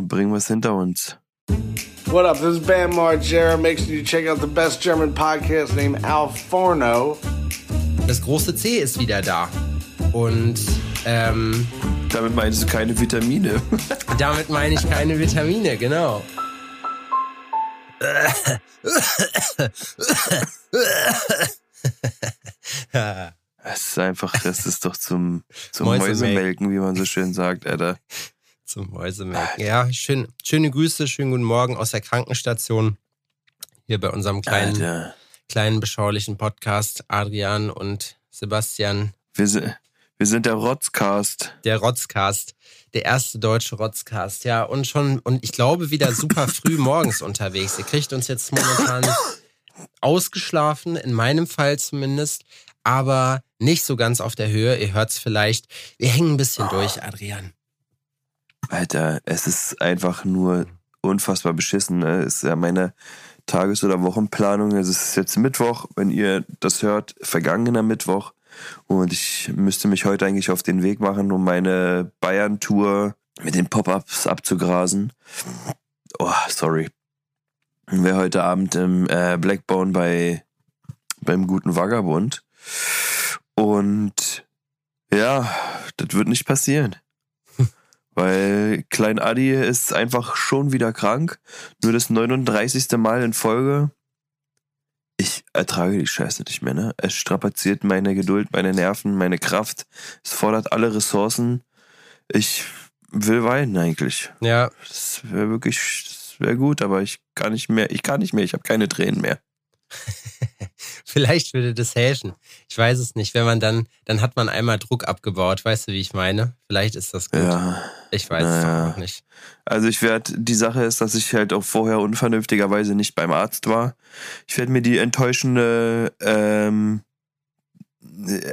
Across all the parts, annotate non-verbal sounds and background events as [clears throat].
und bringen wir es hinter uns. What up? This is Bam Margera. Make sure you check out the best German podcast named Al Forno. Das große C ist wieder da. Und ähm, Damit meinst du keine Vitamine. [laughs] damit meine ich keine Vitamine, genau. Es ist einfach, das ist doch zum, zum Mäusemelken. Mäusemelken, wie man so schön sagt, Alter. Zum Mäusemelken. Ja, schön, schöne Grüße, schönen guten Morgen aus der Krankenstation. Hier bei unserem kleinen, Alter. kleinen beschaulichen Podcast. Adrian und Sebastian, Wir sind, wir sind der Rotzcast. der Rotzcast. Der erste deutsche Rotzcast. Ja, und schon, und ich glaube, wieder super [laughs] früh morgens unterwegs. Ihr kriegt uns jetzt momentan ausgeschlafen, in meinem Fall zumindest, aber nicht so ganz auf der Höhe. Ihr hört's vielleicht. Wir hängen ein bisschen durch, Adrian. Alter, es ist einfach nur unfassbar beschissen. Ne? Es ist ja meine Tages- oder Wochenplanung. Es ist jetzt Mittwoch, wenn ihr das hört, vergangener Mittwoch. Und ich müsste mich heute eigentlich auf den Weg machen, um meine Bayern-Tour mit den Pop-Ups abzugrasen. Oh, sorry. Wäre heute Abend im äh, Blackbone bei beim guten Vagabund. Und ja, das wird nicht passieren. Weil Klein Adi ist einfach schon wieder krank. Nur das 39. Mal in Folge. Ich ertrage die Scheiße nicht mehr, ne? Es strapaziert meine Geduld, meine Nerven, meine Kraft. Es fordert alle Ressourcen. Ich will weinen eigentlich. Ja, Das wäre wirklich, das wäre gut, aber ich kann nicht mehr. Ich kann nicht mehr. Ich habe keine Tränen mehr. [laughs] Vielleicht würde das helfen. Ich weiß es nicht. Wenn man dann, dann hat man einmal Druck abgebaut. Weißt du, wie ich meine? Vielleicht ist das gut. Ja. Ich weiß es Naja. doch noch nicht. Also ich werde, die Sache ist, dass ich halt auch vorher unvernünftigerweise nicht beim Arzt war. Ich werde mir die enttäuschende ähm,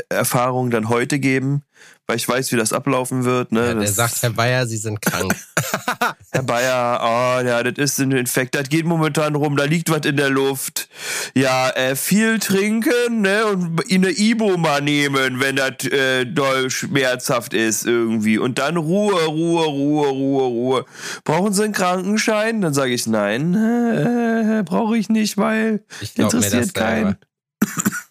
Erfahrung dann heute geben, weil ich weiß, wie das ablaufen wird. Ne? Ja, der das, sagt, Herr Bayer, Sie sind krank. [laughs] Herr Bayer, oh, ja, das ist ein Infekt, das geht momentan rum, da liegt was in der Luft. Ja, äh, viel trinken, ne, und eine Ibo mal nehmen, wenn das äh, doll schmerzhaft ist irgendwie. Und dann Ruhe, Ruhe, Ruhe, Ruhe, Ruhe. Brauchen Sie einen Krankenschein? Dann sage ich, nein, äh, [laughs] brauche ich nicht, weil Ich interessiert keinen. [laughs]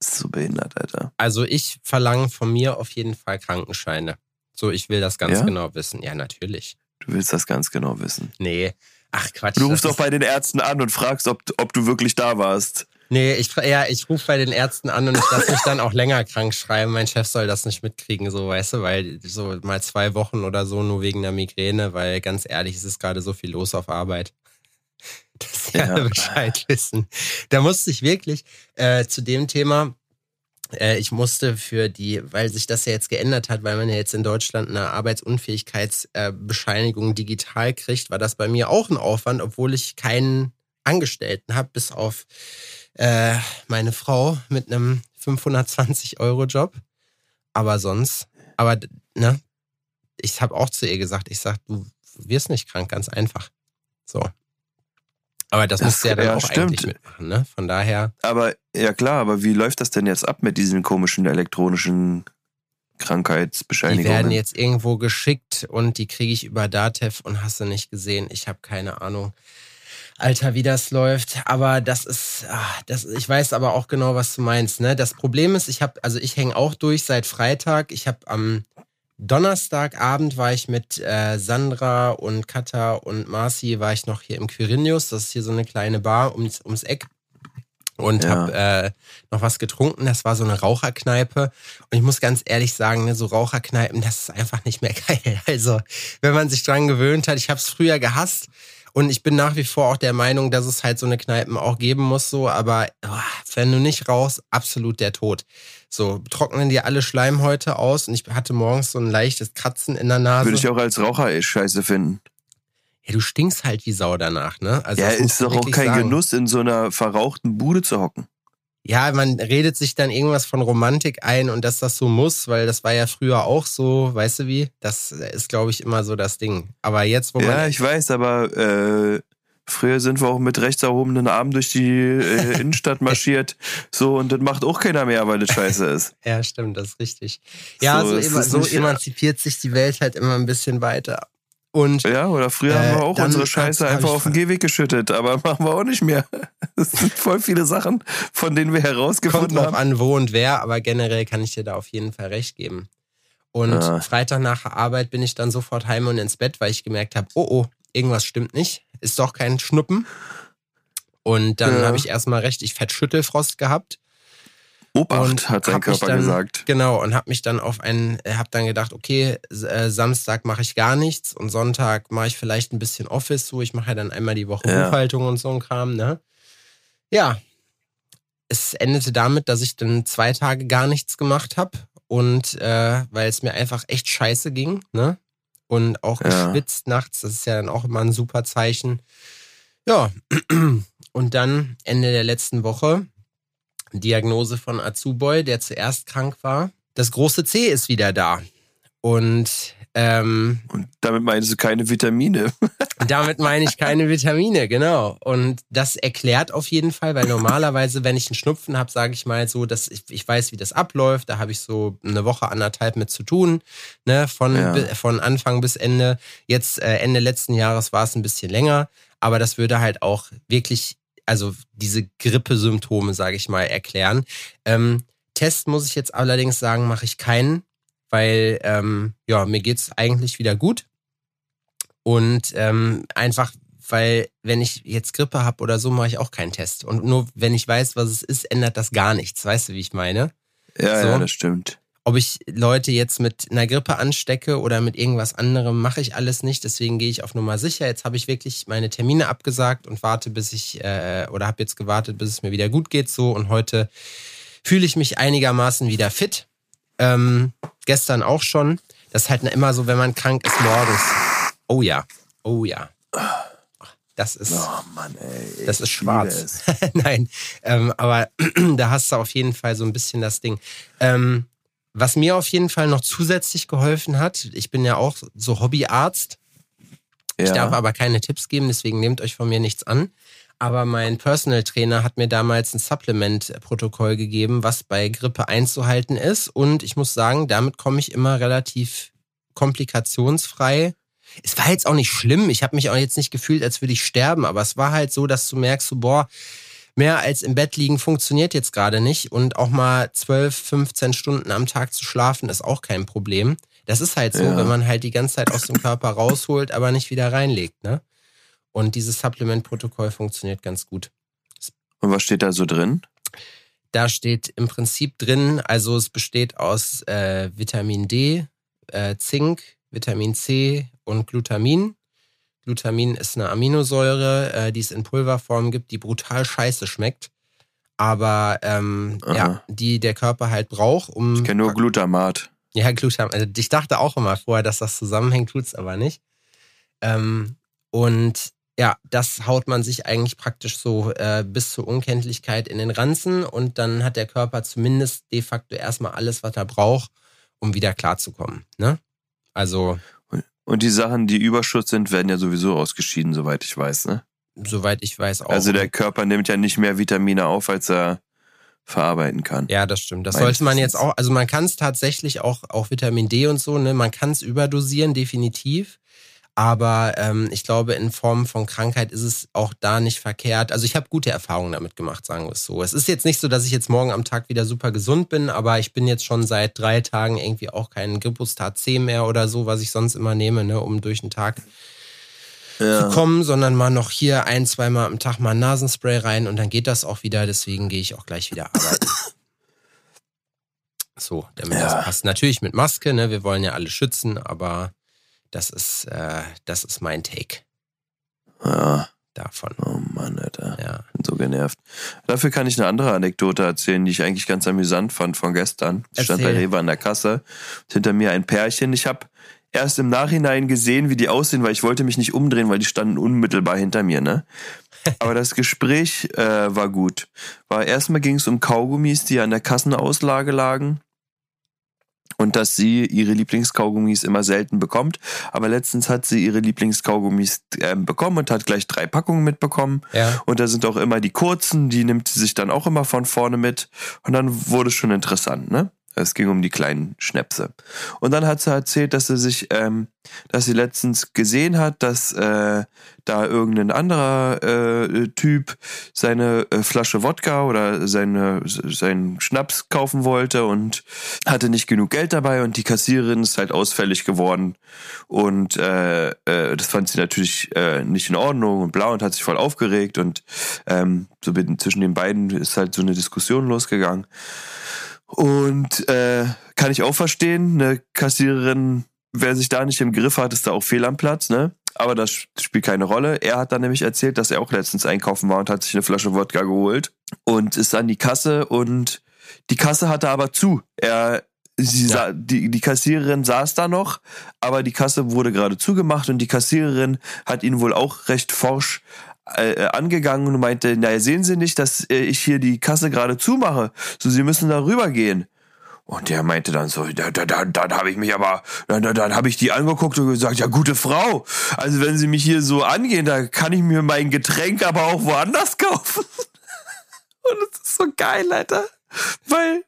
ist so behindert, Alter. Also ich verlange von mir auf jeden Fall Krankenscheine. So, ich will das ganz Ja? genau wissen. Ja, natürlich. Du willst das ganz genau wissen. Nee. Ach Quatsch. Du rufst auch bei den Ärzten an und fragst, ob, ob du wirklich da warst. Nee, ich, ja, ich rufe bei den Ärzten an und ich lasse mich dann auch länger krank schreiben. Mein Chef soll das nicht mitkriegen, so weißt du, weil so mal zwei Wochen oder so nur wegen der Migräne, weil ganz ehrlich, es ist gerade so viel los auf Arbeit. Dass sie Ja. alle Bescheid wissen. Da musste ich wirklich äh, zu dem Thema, äh, ich musste für die, weil sich das ja jetzt geändert hat, weil man ja jetzt in Deutschland eine Arbeitsunfähigkeitsbescheinigung digital kriegt, war das bei mir auch ein Aufwand, obwohl ich keinen Angestellten habe, bis auf äh, meine Frau mit einem 520-Euro-Job. Aber sonst, aber ne, ich habe auch zu ihr gesagt, ich sag, du wirst nicht krank, ganz einfach. So. Aber das, du ja dann ja, auch stimmt. eigentlich mitmachen, ne? Von daher, Aber ja klar, aber wie läuft das denn jetzt ab mit diesen komischen elektronischen die Krankheitsbescheinigungen? werden jetzt irgendwo geschickt und die kriege ich über Datev und hast du nicht gesehen. Ich habe keine Ahnung. Alter, wie das läuft. Aber das ist, ah, das, ich weiß aber auch genau, was du meinst. Ne? Das Problem ist, ich habe, also ich hänge auch durch seit Freitag. Ich habe am Donnerstagabend war ich mit äh, Sandra und Katha und Marci war ich noch hier im Quirinius. Das ist hier so eine kleine Bar ums, ums Eck. Und Ja. habe äh, noch was getrunken. Das war so eine Raucherkneipe. Und ich muss ganz ehrlich sagen, ne, so Raucherkneipen, das ist einfach nicht mehr [laughs] geil. Also, wenn man sich dran gewöhnt hat, ich habe es früher gehasst. Und ich bin nach wie vor auch der Meinung, dass es halt so eine Kneipen auch geben muss, so, aber oh, wenn du nicht rauchst, absolut der Tod. So, trocknen dir alle Schleimhäute aus und ich hatte morgens so ein leichtes Kratzen in der Nase. Würde ich auch als Raucher eh scheiße finden. ja, du stinkst halt wie Sau danach, ne? Also, ja, ist doch auch kein sagen. Genuss, in so einer verrauchten Bude zu hocken. Ja, man redet sich dann irgendwas von Romantik ein und dass das so muss, weil das war ja früher auch so, weißt du wie? Das ist, glaube ich, immer so das Ding. Aber jetzt, wo Ja, man. ich weiß, aber äh, früher sind wir auch mit rechts erhobenen Armen durch die äh, [laughs] Innenstadt marschiert. So, und das macht auch keiner mehr, weil das scheiße ist. [laughs] Ja, stimmt, das ist richtig. Ja, So so, so nicht, ja. emanzipiert sich die Welt halt immer ein bisschen weiter. Und, ja, oder früher äh, haben wir auch dann unsere Scheiße einfach auf den Gehweg geschüttet, aber [laughs] machen wir auch nicht mehr. Es sind voll viele Sachen, von denen wir Kommt herausgefunden drauf haben. an, wo und wer, aber generell kann ich dir da auf jeden Fall recht geben. Und Ah. Freitag nach der Arbeit bin ich dann sofort heim und ins Bett, weil ich gemerkt habe, oh oh, irgendwas stimmt nicht. Ist doch kein Schnuppen. Und dann Ja. habe ich erstmal richtig fett Schüttelfrost gehabt. Obacht, und hat sein Körper dann, gesagt. Genau, und habe mich dann auf einen, habe dann gedacht, okay, äh, Samstag mache ich gar nichts und Sonntag mache ich vielleicht ein bisschen Office, so ich mache ja dann einmal die Woche Ja. Buchhaltung und so ein Kram, ne? Ja, es endete damit, dass ich dann zwei Tage gar nichts gemacht habe und äh, weil es mir einfach echt scheiße ging, ne? Und auch Ja. geschwitzt nachts, das ist ja dann auch immer ein super Zeichen. Ja, [clears throat] und dann Ende der letzten Woche Diagnose von Azuboy, der zuerst krank war. Das große C ist wieder da. Und ähm, Und damit meinst du keine Vitamine. [laughs] damit meine ich keine Vitamine, genau. Und das erklärt auf jeden Fall, weil normalerweise, wenn ich einen Schnupfen habe, sage ich mal so, dass ich, ich weiß, wie das abläuft. Da habe ich so eine Woche, anderthalb mit zu tun, ne, von, Ja. von Anfang bis Ende. Jetzt äh, Ende letzten Jahres war es ein bisschen länger, aber das würde halt auch wirklich, also diese Grippesymptome, sage ich mal, erklären. Ähm, Test muss ich jetzt allerdings sagen, mache ich keinen, weil ähm, ja, mir geht's eigentlich wieder gut. Und ähm, einfach, weil wenn ich jetzt Grippe habe oder so, mache ich auch keinen Test. Und nur wenn ich weiß, was es ist, ändert das gar nichts. Weißt du, wie ich meine? Ja, So. ja, das stimmt. Ob ich Leute jetzt mit einer Grippe anstecke oder mit irgendwas anderem, mache ich alles nicht. Deswegen gehe ich auf Nummer sicher. Jetzt habe ich wirklich meine Termine abgesagt und warte, bis ich, äh, oder habe jetzt gewartet, bis es mir wieder gut geht. So und heute fühle ich mich einigermaßen wieder fit. Ähm, gestern auch schon. Das ist halt immer so, wenn man krank ist morgens. Oh ja, oh ja. Das ist. Oh Mann, ey. Das ist ich schwarz. [laughs] Nein, ähm, aber [clears throat] da hast du auf jeden Fall so ein bisschen das Ding. Ähm, was mir auf jeden Fall noch zusätzlich geholfen hat, ich bin ja auch so Hobbyarzt. Ich Ja. darf aber keine Tipps geben, deswegen nehmt euch von mir nichts an. Aber mein Personal Trainer hat mir damals ein Supplement-Protokoll gegeben, was bei Grippe einzuhalten ist. Und ich muss sagen, damit komme ich immer relativ komplikationsfrei. Es war jetzt auch nicht schlimm. Ich habe mich auch jetzt nicht gefühlt, als würde ich sterben. Aber es war halt so, dass du merkst, so, boah, mehr als im Bett liegen funktioniert jetzt gerade nicht. Und auch mal 12, 15 Stunden am Tag zu schlafen ist auch kein Problem. Das ist halt so, Ja. wenn man halt die ganze Zeit aus dem Körper rausholt, aber nicht wieder reinlegt, ne? Und dieses Supplement-Protokoll funktioniert ganz gut. Und was steht da so drin? Da steht im Prinzip drin, also es besteht aus äh, Vitamin D, äh, Zink, Vitamin C und Glutamin. Glutamin ist eine Aminosäure, äh, die es in Pulverform gibt, die brutal scheiße schmeckt. Aber ähm, ja, die der Körper halt braucht, um. Ich kenne nur Glutamat. Ja, Glutamat. Also ich dachte auch immer vorher, dass das zusammenhängt, tut's aber nicht. Ähm, und ja, das haut man sich eigentlich praktisch so äh, bis zur Unkenntlichkeit in den Ranzen und dann hat der Körper zumindest de facto erstmal alles, was er braucht, um wieder klarzukommen. Ne? Also, Und die Sachen, die Überschuss sind, werden ja sowieso ausgeschieden, soweit ich weiß, ne? soweit ich weiß auch. Also der Körper nimmt ja nicht mehr Vitamine auf, als er verarbeiten kann. Ja, das stimmt. Das sollte man jetzt auch, also man kann es tatsächlich auch, auch Vitamin D und so, ne, man kann es überdosieren, definitiv. Aber ähm, ich glaube, in Form von Krankheit ist es auch da nicht verkehrt. Also ich habe gute Erfahrungen damit gemacht, sagen wir es so. Es ist jetzt nicht so, dass ich jetzt morgen am Tag wieder super gesund bin, aber ich bin jetzt schon seit drei Tagen irgendwie auch kein Gripustat C mehr oder so, was ich sonst immer nehme, ne, um durch den Tag zu kommen, sondern mal noch hier ein, zweimal am Tag mal Nasenspray rein und dann geht das auch wieder. Deswegen gehe ich auch gleich wieder arbeiten. [coughs] So, damit Ja. das passt. Natürlich mit Maske, ne? Wir wollen ja alle schützen, aber das ist, äh, das ist mein Take Ja. davon. Oh Mann, Alter. Ja. Bin so genervt. Dafür kann ich eine andere Anekdote erzählen, die ich eigentlich ganz amüsant fand von gestern. Ich stand bei Erzähl. Rewe an der Kasse. Und hinter mir ein Pärchen. Ich habe erst im Nachhinein gesehen, wie die aussehen, weil ich wollte mich nicht umdrehen, weil die standen unmittelbar hinter mir, ne? [laughs] Aber das Gespräch äh, war gut. War erstmal ging es um Kaugummis, die an der Kassenauslage lagen. Und dass sie ihre Lieblingskaugummis immer selten bekommt. Aber letztens hat sie ihre Lieblingskaugummis äh, bekommen und hat gleich drei Packungen mitbekommen. Ja. Und da sind auch immer die kurzen, die nimmt sie sich dann auch immer von vorne mit. Und dann wurde es schon interessant, ne? Es ging um die kleinen Schnäpse. Und dann hat sie erzählt, dass sie sich, ähm, dass sie letztens gesehen hat, dass äh, da irgendein anderer äh, Typ seine äh, Flasche Wodka oder seine, seinen Schnaps kaufen wollte und hatte nicht genug Geld dabei und die Kassiererin ist halt ausfällig geworden. Und äh, äh, das fand sie natürlich äh, nicht in Ordnung und blau und hat sich voll aufgeregt und ähm, so zwischen den beiden ist halt so eine Diskussion losgegangen. Und äh, kann ich auch verstehen, eine Kassiererin, wer sich da nicht im Griff hat, ist da auch fehl am Platz, ne? Aber das spielt keine Rolle. Er hat dann nämlich erzählt, dass er auch letztens einkaufen war und hat sich eine Flasche Wodka geholt und ist an die Kasse und die Kasse hatte aber zu. Er sie ja. sah, die, die Kassiererin saß da noch, aber die Kasse wurde gerade zugemacht und die Kassiererin hat ihn wohl auch recht forsch äh, äh, angegangen und meinte, naja, sehen Sie nicht, dass äh, ich hier die Kasse gerade zumache? So, Sie müssen da rübergehen. Und der meinte dann so, da, da, da, dann habe ich mich aber, dann, dann, dann habe ich die angeguckt und gesagt, ja, gute Frau, also wenn Sie mich hier so angehen, da kann ich mir mein Getränk aber auch woanders [laughs] kaufen. Und das ist so geil, Alter. Weil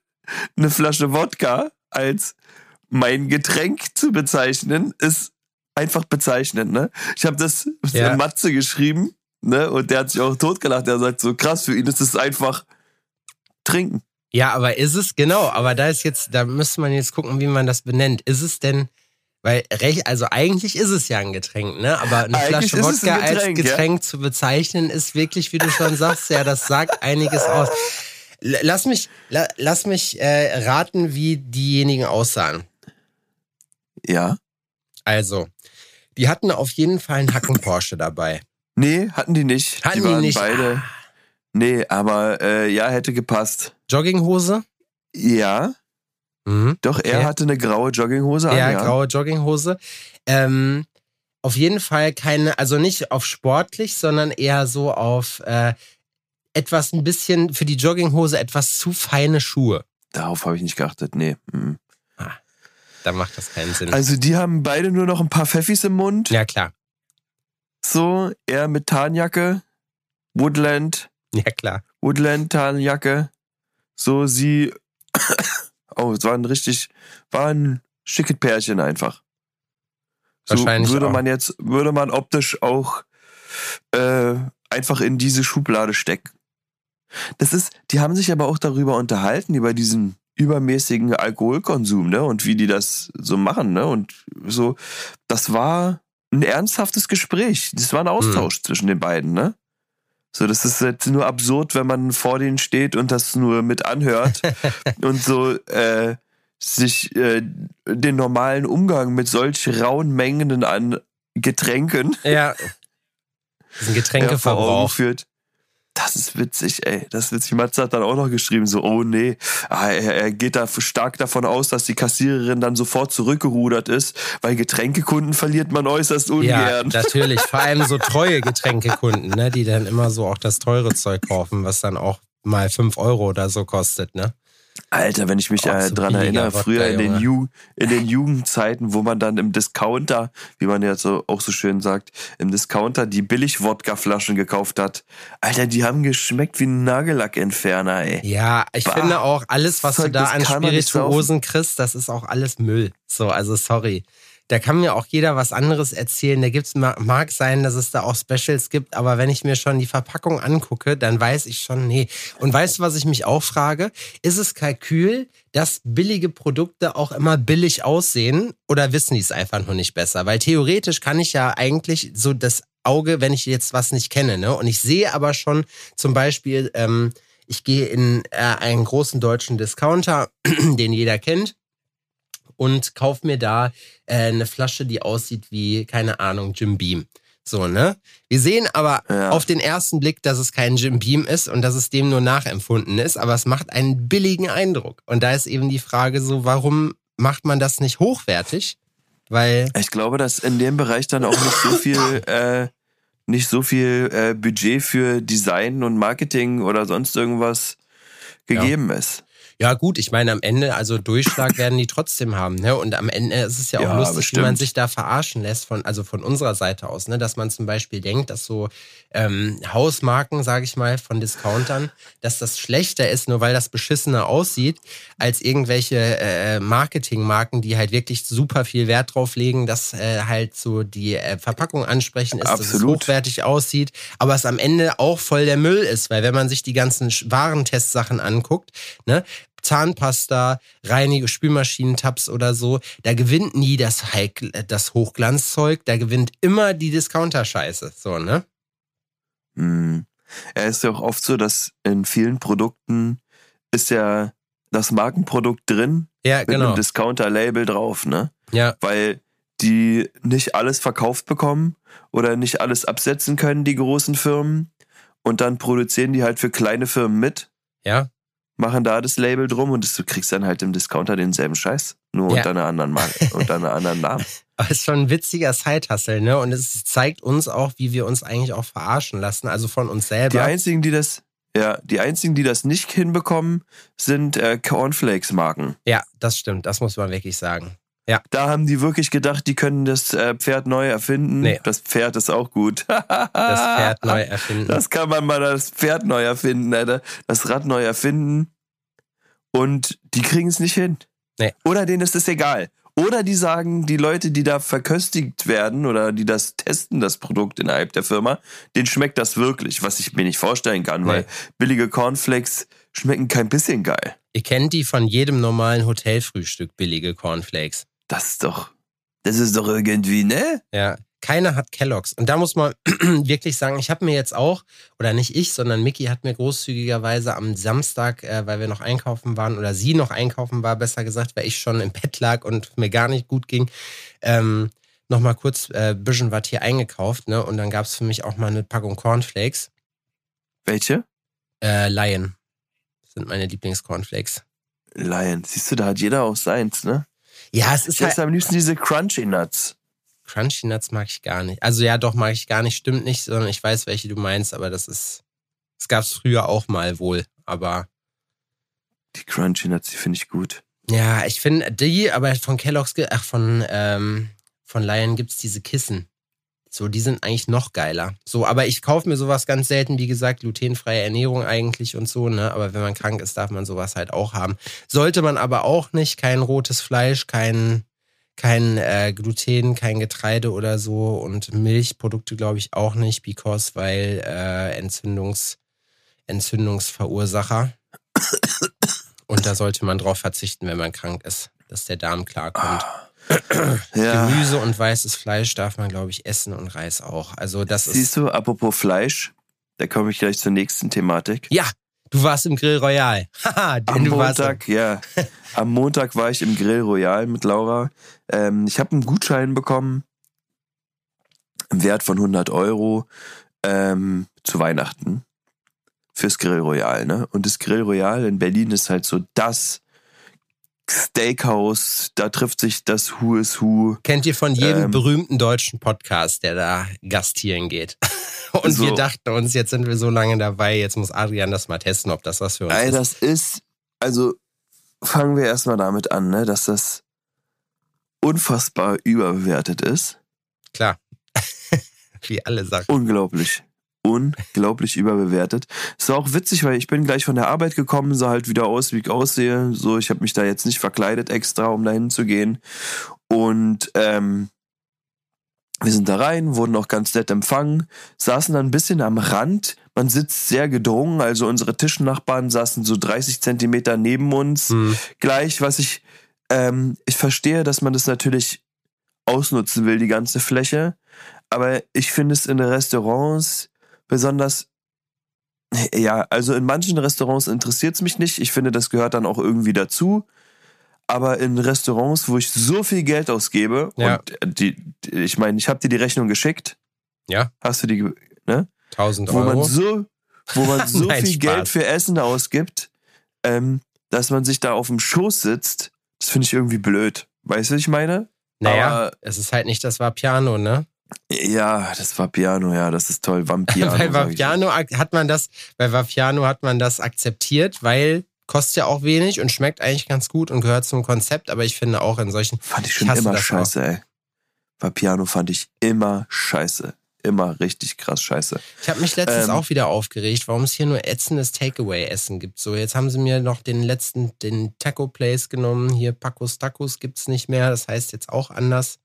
eine Flasche Wodka als mein Getränk zu bezeichnen, ist einfach bezeichnend, ne? Ich habe das ja. in Matze geschrieben Ne? Und der hat sich auch totgelacht. Der sagt so, krass, für ihn ist es einfach trinken. Ja, aber ist es, genau, aber da ist jetzt, da müsste man jetzt gucken, wie man das benennt. Ist es denn, weil recht, also eigentlich ist es ja ein Getränk, ne? Aber eine eigentlich Flasche Wodka Getränk, als Getränk ja? zu bezeichnen, ist wirklich, wie du schon sagst, ja, das sagt einiges aus. Lass mich, la, lass mich äh, raten, wie diejenigen aussahen. Ja. Also, die hatten auf jeden Fall einen Hacken Porsche dabei. Nee, hatten die nicht. Hatten die, waren die nicht? beide. Ah. Nee, aber äh, ja, hätte gepasst. Jogginghose? Ja. Mhm. Doch, er okay. hatte eine graue Jogginghose an. Ja, graue Jogginghose. Ähm, auf jeden Fall keine, also nicht auf sportlich, sondern eher so auf äh, etwas ein bisschen für die Jogginghose etwas zu feine Schuhe. Darauf habe ich nicht geachtet, nee. Mhm. Ah, da macht das keinen Sinn. Also die haben beide nur noch ein paar Pfeffis im Mund. Ja, klar. So, er mit Tarnjacke, Woodland. Ja, klar. Woodland, Tarnjacke. So, sie. [coughs] oh, es war ein richtig, war ein schickes Pärchen einfach. So Wahrscheinlich würde auch. man jetzt, würde man optisch auch äh, einfach in diese Schublade stecken. Das ist, die haben sich aber auch darüber unterhalten, über diesen übermäßigen Alkoholkonsum, ne? Und wie die das so machen, ne? Und so, das war ein ernsthaftes Gespräch. Das war ein Austausch hm. zwischen den beiden, ne? So, das ist jetzt nur absurd, wenn man vor denen steht und das nur mit anhört [laughs] und so äh, sich äh, den normalen Umgang mit solch rauen Mengen an Getränken ja. Diesen [laughs] Getränkeverbrauch. führt. Das ist witzig, ey. Das ist witzig. Matze hat dann auch noch geschrieben, so, oh nee. Ah, er, er geht da stark davon aus, dass die Kassiererin dann sofort zurückgerudert ist, weil Getränkekunden verliert man äußerst ungern. Ja, natürlich. Vor allem so [laughs] treue Getränkekunden, ne, die dann immer so auch das teure Zeug kaufen, was dann auch mal fünf Euro oder so kostet, ne? Alter, wenn ich mich äh, so dran erinnere, früher in den, Ju in den Jugendzeiten, wo man dann im Discounter, wie man ja so auch so schön sagt, im Discounter die Billig-Wodka-Flaschen gekauft hat. Alter, die haben geschmeckt wie ein Nagellackentferner, ey. Ja, ich bah. finde auch, alles, was du da an Spirituosen kriegst, das ist auch alles Müll. So, also sorry da kann mir auch jeder was anderes erzählen. Da gibt's mag sein, dass es da auch Specials gibt, aber wenn ich mir schon die Verpackung angucke, dann weiß ich schon, nee. Und weißt du, was ich mich auch frage? Ist es Kalkül, dass billige Produkte auch immer billig aussehen oder wissen die es einfach nur nicht besser? Weil theoretisch kann ich ja eigentlich so das Auge, wenn ich jetzt was nicht kenne, ne? Und ich sehe aber schon zum Beispiel, ähm, ich gehe in äh, einen großen deutschen Discounter, [clears throat] den jeder kennt und kauf mir da äh, eine Flasche, die aussieht wie, keine Ahnung, Jim Beam. So, ne? Wir sehen aber ja. auf den ersten Blick, dass es kein Jim Beam ist und dass es dem nur nachempfunden ist, aber es macht einen billigen Eindruck. Und da ist eben die Frage so, warum macht man das nicht hochwertig? Weil. Ich glaube, dass in dem Bereich dann auch nicht so viel, äh, nicht so viel äh, Budget für Design und Marketing oder sonst irgendwas gegeben ja. ist. Ja, gut, ich meine, am Ende, also Durchschlag werden die trotzdem haben, ne? Und am Ende ist es ja auch Ja, lustig, bestimmt. wie man sich da verarschen lässt, von, also von unserer Seite aus, ne? Dass man zum Beispiel denkt, dass so ähm, Hausmarken, sage ich mal, von Discountern, dass das schlechter ist, nur weil das beschissener aussieht, als irgendwelche äh, Marketingmarken, die halt wirklich super viel Wert drauf legen, dass äh, halt so die äh, Verpackung ansprechend ist, dass es Absolut. hochwertig aussieht, aber es am Ende auch voll der Müll ist, weil wenn man sich die ganzen Warentestsachen anguckt, ne, Zahnpasta, Reinige, Spülmaschinentabs oder so, da gewinnt nie das, Heik das Hochglanzzeug, da gewinnt immer die Discounter-Scheiße, so, ne? Hm. Ja, ist ja auch oft so, dass in vielen Produkten ist ja das Markenprodukt drin Ja, mit genau. einem Discounter-Label drauf, ne? Ja, Weil die nicht alles verkauft bekommen oder nicht alles absetzen können, die großen Firmen. Und dann produzieren die halt für kleine Firmen mit, ja. Machen da das Label drum und das, du kriegst dann halt im Discounter denselben Scheiß. Nur Ja. unter einer anderen Marke, [laughs] unter einer anderen Namen. Aber es ist schon ein witziger Side-Hustle, ne? Und es zeigt uns auch, wie wir uns eigentlich auch verarschen lassen, also von uns Die selber. einzigen, die das, ja, die einzigen, die das nicht hinbekommen, sind äh, Cornflakes-Marken. Ja, das stimmt, das muss man wirklich sagen. Da haben die wirklich gedacht, die können das äh, Pferd neu erfinden. Nee. Das Pferd ist auch gut. [laughs] Das Pferd neu erfinden. Das kann man mal das Pferd neu erfinden, Alter. Das Rad neu erfinden. Und die kriegen es nicht hin. Nee. Oder denen ist es egal. Oder die sagen, die Leute, die da verköstigt werden oder die das testen, das Produkt innerhalb der Firma, denen schmeckt das wirklich, was ich mir nicht vorstellen kann, Nee. weil billige Cornflakes schmecken kein bisschen geil. Ihr kennt die von jedem normalen Hotelfrühstück, billige Cornflakes. Das ist doch, das ist doch irgendwie, ne? Ja, keiner hat Kelloggs. Und da muss man [clears throat] wirklich sagen, ich habe mir jetzt auch, oder nicht ich, sondern Mickey hat mir großzügigerweise am Samstag, äh, weil wir noch einkaufen waren, oder sie noch einkaufen war, besser gesagt, weil ich schon im Bett lag und mir gar nicht gut ging, ähm, nochmal kurz äh, bisschen was hier eingekauft, ne? Und dann gab es für mich auch mal eine Packung Cornflakes. Welche? Äh, Lion. Das sind meine Lieblingscornflakes. Lion. Siehst du, da hat jeder auch seins, ne? Ja, es ist Ich halt. am liebsten diese Crunchy Nuts. Crunchy Nuts mag ich gar nicht. Also ja, doch mag ich gar nicht, stimmt nicht, sondern ich weiß, welche du meinst, aber das ist. Das gab es früher auch mal wohl, aber Die Crunchy Nuts, die finde ich gut. ja, ich finde die, aber von Kellogg's, ach, von, ähm, von Lion gibt's diese Kissen. So, die sind eigentlich noch geiler. So, aber ich kaufe mir sowas ganz selten, wie gesagt, glutenfreie Ernährung eigentlich und so, ne? Aber wenn man krank ist, darf man sowas halt auch haben. Sollte man aber auch nicht, kein rotes Fleisch, kein, kein äh, Gluten, kein Getreide oder so und Milchprodukte glaube ich auch nicht, because weil äh, Entzündungs, Entzündungsverursacher. Und da sollte man drauf verzichten, wenn man krank ist, dass der Darm klarkommt. [clears throat] Ja. Gemüse und weißes Fleisch darf man, glaube ich, essen und Reis auch. Also das ist. Siehst du, apropos Fleisch, da komme ich gleich zur nächsten Thematik. Ja, du warst im Grill Royal. [laughs] Haha, Am du warst. Montag, ja. [laughs] Am Montag war ich im Grill Royal mit Laura. Ähm, ich habe einen Gutschein bekommen im Wert von 100 Euro ähm, zu Weihnachten fürs Grill Royal. Ne? Und das Grill Royal in Berlin ist halt so das Steakhouse. Da trifft sich das Who is Who. Kennt ihr von jedem Ähm. berühmten deutschen Podcast, der da gastieren geht? [laughs] Und So. wir dachten uns, jetzt sind wir so lange dabei, jetzt muss Adrian das mal testen, ob das was für uns Ey, ist. das ist, also fangen wir erstmal damit an, ne, dass das unfassbar überbewertet ist. Klar. [laughs] Wie alle Sachen. Unglaublich. Unglaublich überbewertet. Ist auch witzig, weil ich bin gleich von der Arbeit gekommen, sah halt wieder aus, wie ich aussehe. So, ich habe mich da jetzt nicht verkleidet extra, um dahin zu gehen. Und ähm, wir sind da rein, wurden auch ganz nett empfangen, saßen dann ein bisschen am Rand. Man sitzt sehr gedrungen, also unsere Tischnachbarn saßen so 30 Zentimeter neben uns. Hm. Gleich, was ich, ähm, ich verstehe, dass man das natürlich ausnutzen will, die ganze Fläche. Aber ich finde es in Restaurants besonders, ja, also in manchen Restaurants interessiert es mich nicht. Ich finde, das gehört dann auch irgendwie dazu. Aber in Restaurants, wo ich so viel Geld ausgebe, Ja. und die, die, ich meine, ich habe dir die Rechnung geschickt. Ja. Hast du die, ne? 1000 wo man Euro. so, wo man [laughs] so Nein, viel Spaß. Geld für Essen ausgibt, ähm, dass man sich da auf dem Schoß sitzt, das finde ich irgendwie blöd. Weißt du, was ich meine? naja, aber- es ist halt nicht das Vapiano, ne? Ja, das war Piano, ja, das ist toll. Vampirano. [laughs] bei ich. Vapiano hat man das, bei Vapiano hat man das akzeptiert, weil Kostet ja auch wenig und schmeckt eigentlich ganz gut und gehört zum Konzept, aber ich finde auch in solchen. Fand ich schon hasse immer scheiße, auch. ey. Vapiano fand ich immer scheiße. Immer richtig krass scheiße. Ich habe mich letztens Ähm. auch wieder aufgeregt, warum es hier nur ätzendes Takeaway-Essen gibt. So, jetzt haben sie mir noch den letzten, den Taco Place genommen. Hier Pacos Tacos gibt's nicht mehr. Das heißt jetzt auch anders.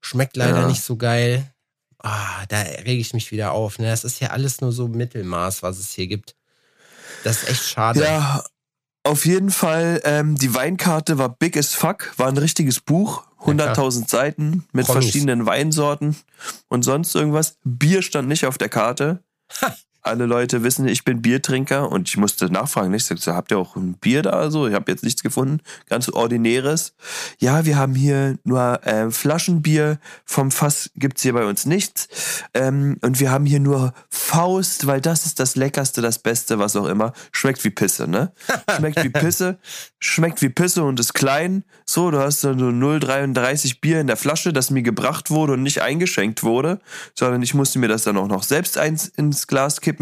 Schmeckt leider Ja. nicht so geil. Ah, da rege ich mich wieder auf. Ne? Das ist ja alles nur so Mittelmaß, was es hier gibt. Das ist echt schade. Ja, auf jeden Fall. Ähm, die Weinkarte war big as fuck, war ein richtiges Buch, 100.000 Seiten mit Promis. verschiedenen Weinsorten und sonst irgendwas. Bier stand nicht auf der Karte. Alle Leute wissen, ich bin Biertrinker und ich musste nachfragen. Ich sagte, habt ihr auch ein Bier da? Also, ich habe jetzt nichts gefunden. Ganz ordinäres. Ja, wir haben hier nur äh, Flaschenbier. Vom Fass gibt's hier bei uns nichts. Ähm, und wir haben hier nur Faust, weil das ist das Leckerste, das Beste, was auch immer. Schmeckt wie Pisse, ne? [laughs] Schmeckt wie Pisse. Schmeckt wie Pisse und ist klein. So, du hast dann so 0,33 Bier in der Flasche, das mir gebracht wurde und nicht eingeschenkt wurde, sondern ich musste mir das dann auch noch selbst eins ins Glas kippen,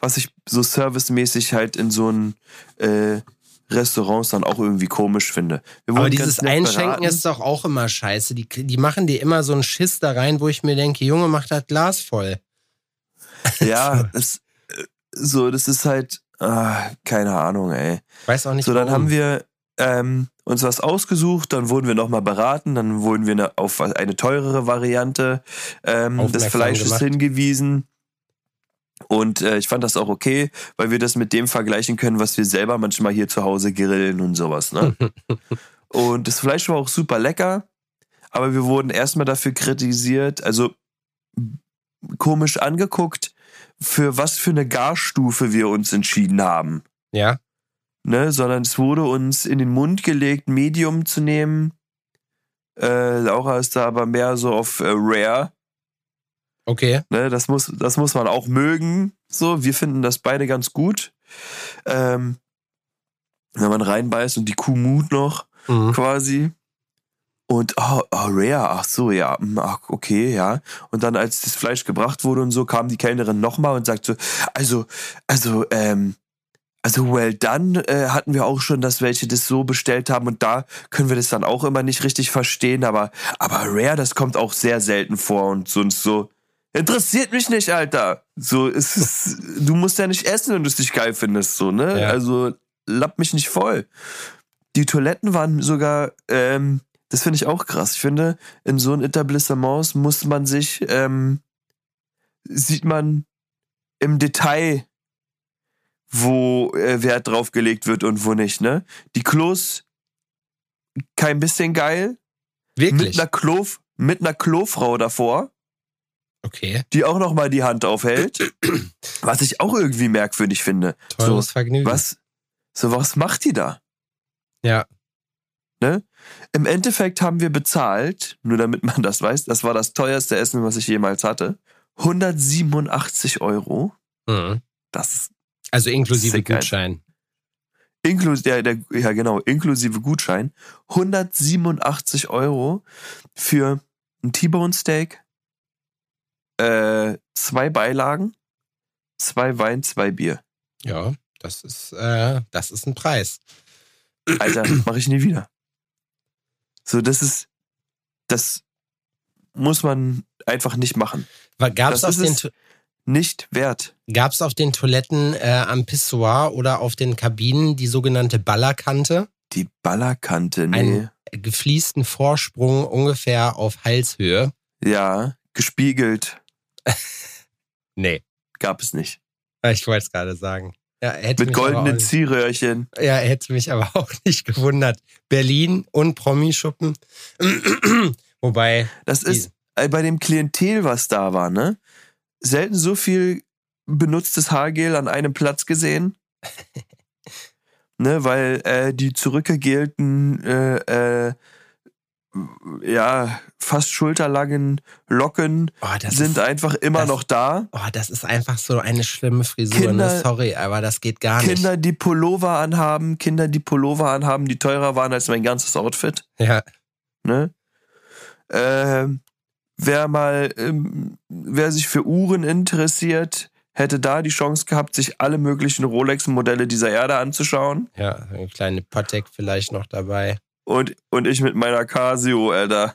was ich so servicemäßig halt in so ein äh, Restaurants dann auch irgendwie komisch finde. Aber dieses Einschenken beraten. ist doch auch immer scheiße. Die, die machen dir immer so einen Schiss da rein, wo ich mir denke, Junge, mach das Glas voll. Ja, [laughs] das, äh, so, das ist halt, ah, keine Ahnung, ey. Weiß auch nicht. So, dann warum. haben wir ähm, uns was ausgesucht, dann wurden wir nochmal beraten, dann wurden wir ne- auf eine teurere Variante ähm, des Fleisches gemacht. hingewiesen. Und äh, ich fand das auch okay, weil wir das mit dem vergleichen können, was wir selber manchmal hier zu Hause grillen und sowas. Ne? [laughs] und das Fleisch war auch super lecker, aber wir wurden erstmal dafür kritisiert, also komisch angeguckt, für was für eine Garstufe wir uns entschieden haben Ja. ne, sondern es wurde uns in den Mund gelegt, Medium zu nehmen. Äh, Laura ist da aber mehr so auf äh, Rare. Okay. Ne, das muss, das muss man auch mögen. So, wir finden das beide ganz gut. Ähm, wenn man reinbeißt und die Kuh mut noch Mhm. quasi. Und oh, oh, Rare, ach so, ja, hm, ach, okay, ja. Und dann, als das Fleisch gebracht wurde und so, kam die Kellnerin nochmal und sagte, also, also, ähm, also well done äh, hatten wir auch schon, dass welche das so bestellt haben und da können wir das dann auch immer nicht richtig verstehen, aber, aber Rare, das kommt auch sehr selten vor und sonst so, interessiert mich nicht, Alter. So, es ist, [laughs] du musst ja nicht essen, wenn du es nicht geil findest, so, ne? Ja. Also, lapp mich nicht voll. Die Toiletten waren sogar, ähm, das finde ich auch krass. Ich finde, in so ein Etablissements muss man sich, ähm, sieht man im Detail, wo äh, Wert drauf gelegt wird und wo nicht, ne? Die Klos, kein bisschen geil. Mit Wirklich? einer, Klo, mit einer Klofrau davor, Okay. die auch noch mal die Hand aufhält. [clears throat] was ich auch irgendwie merkwürdig finde. Teures So, Vergnügen. Was, so was macht die da? Ja. Ne? Im Endeffekt haben wir bezahlt, nur damit man das weiß, das war das teuerste Essen, was ich jemals hatte. 187 Euro. Mhm. Das ist Also inklusive. Gutschein. inklusive, der, der, ja genau, inklusive Gutschein. 187 Euro für ein T-Bone Steak, äh, zwei Beilagen, zwei Wein, zwei Bier. Ja, das ist, äh, das ist ein Preis. Alter, [clears throat] mache ich nie wieder. So, das ist, das muss man einfach nicht machen. Gab es Das ist den es. Nicht wert. gab's auf den Toiletten äh, am Pissoir oder auf den Kabinen die sogenannte Ballerkante? Die Ballerkante, nee. Ein gefliesten Vorsprung ungefähr auf Halshöhe? Ja, gespiegelt [laughs] Nee. gab es nicht. Ich wollte es gerade sagen. Ja, hätte Mit goldenen auch, Ziehröhrchen. Ja, hätte mich aber [laughs] auch nicht gewundert. Berlin und Promischuppen. [clears throat] Wobei, Das ist äh, bei dem Klientel, was da war, ne? Selten so viel benutztes Haargel an einem Platz gesehen. [laughs] ne, weil äh, die zurückgegelten, äh, äh, ja, fast schulterlangen Locken oh, sind ist, einfach immer das- noch da. oh, das ist einfach so eine schlimme Frisur. Kinder- ne? Sorry, aber das geht gar Kinder, die Pullover anhaben, Kinder, die Pullover anhaben, die teurer waren als mein ganzes Outfit. nicht. Ja, ne? Ähm, wer mal, ähm, wer sich für Uhren interessiert, hätte da die Chance gehabt, sich alle möglichen Rolex-Modelle dieser Erde anzuschauen. Ja, eine kleine Patek vielleicht noch dabei. Und, und ich mit meiner Casio, Alter.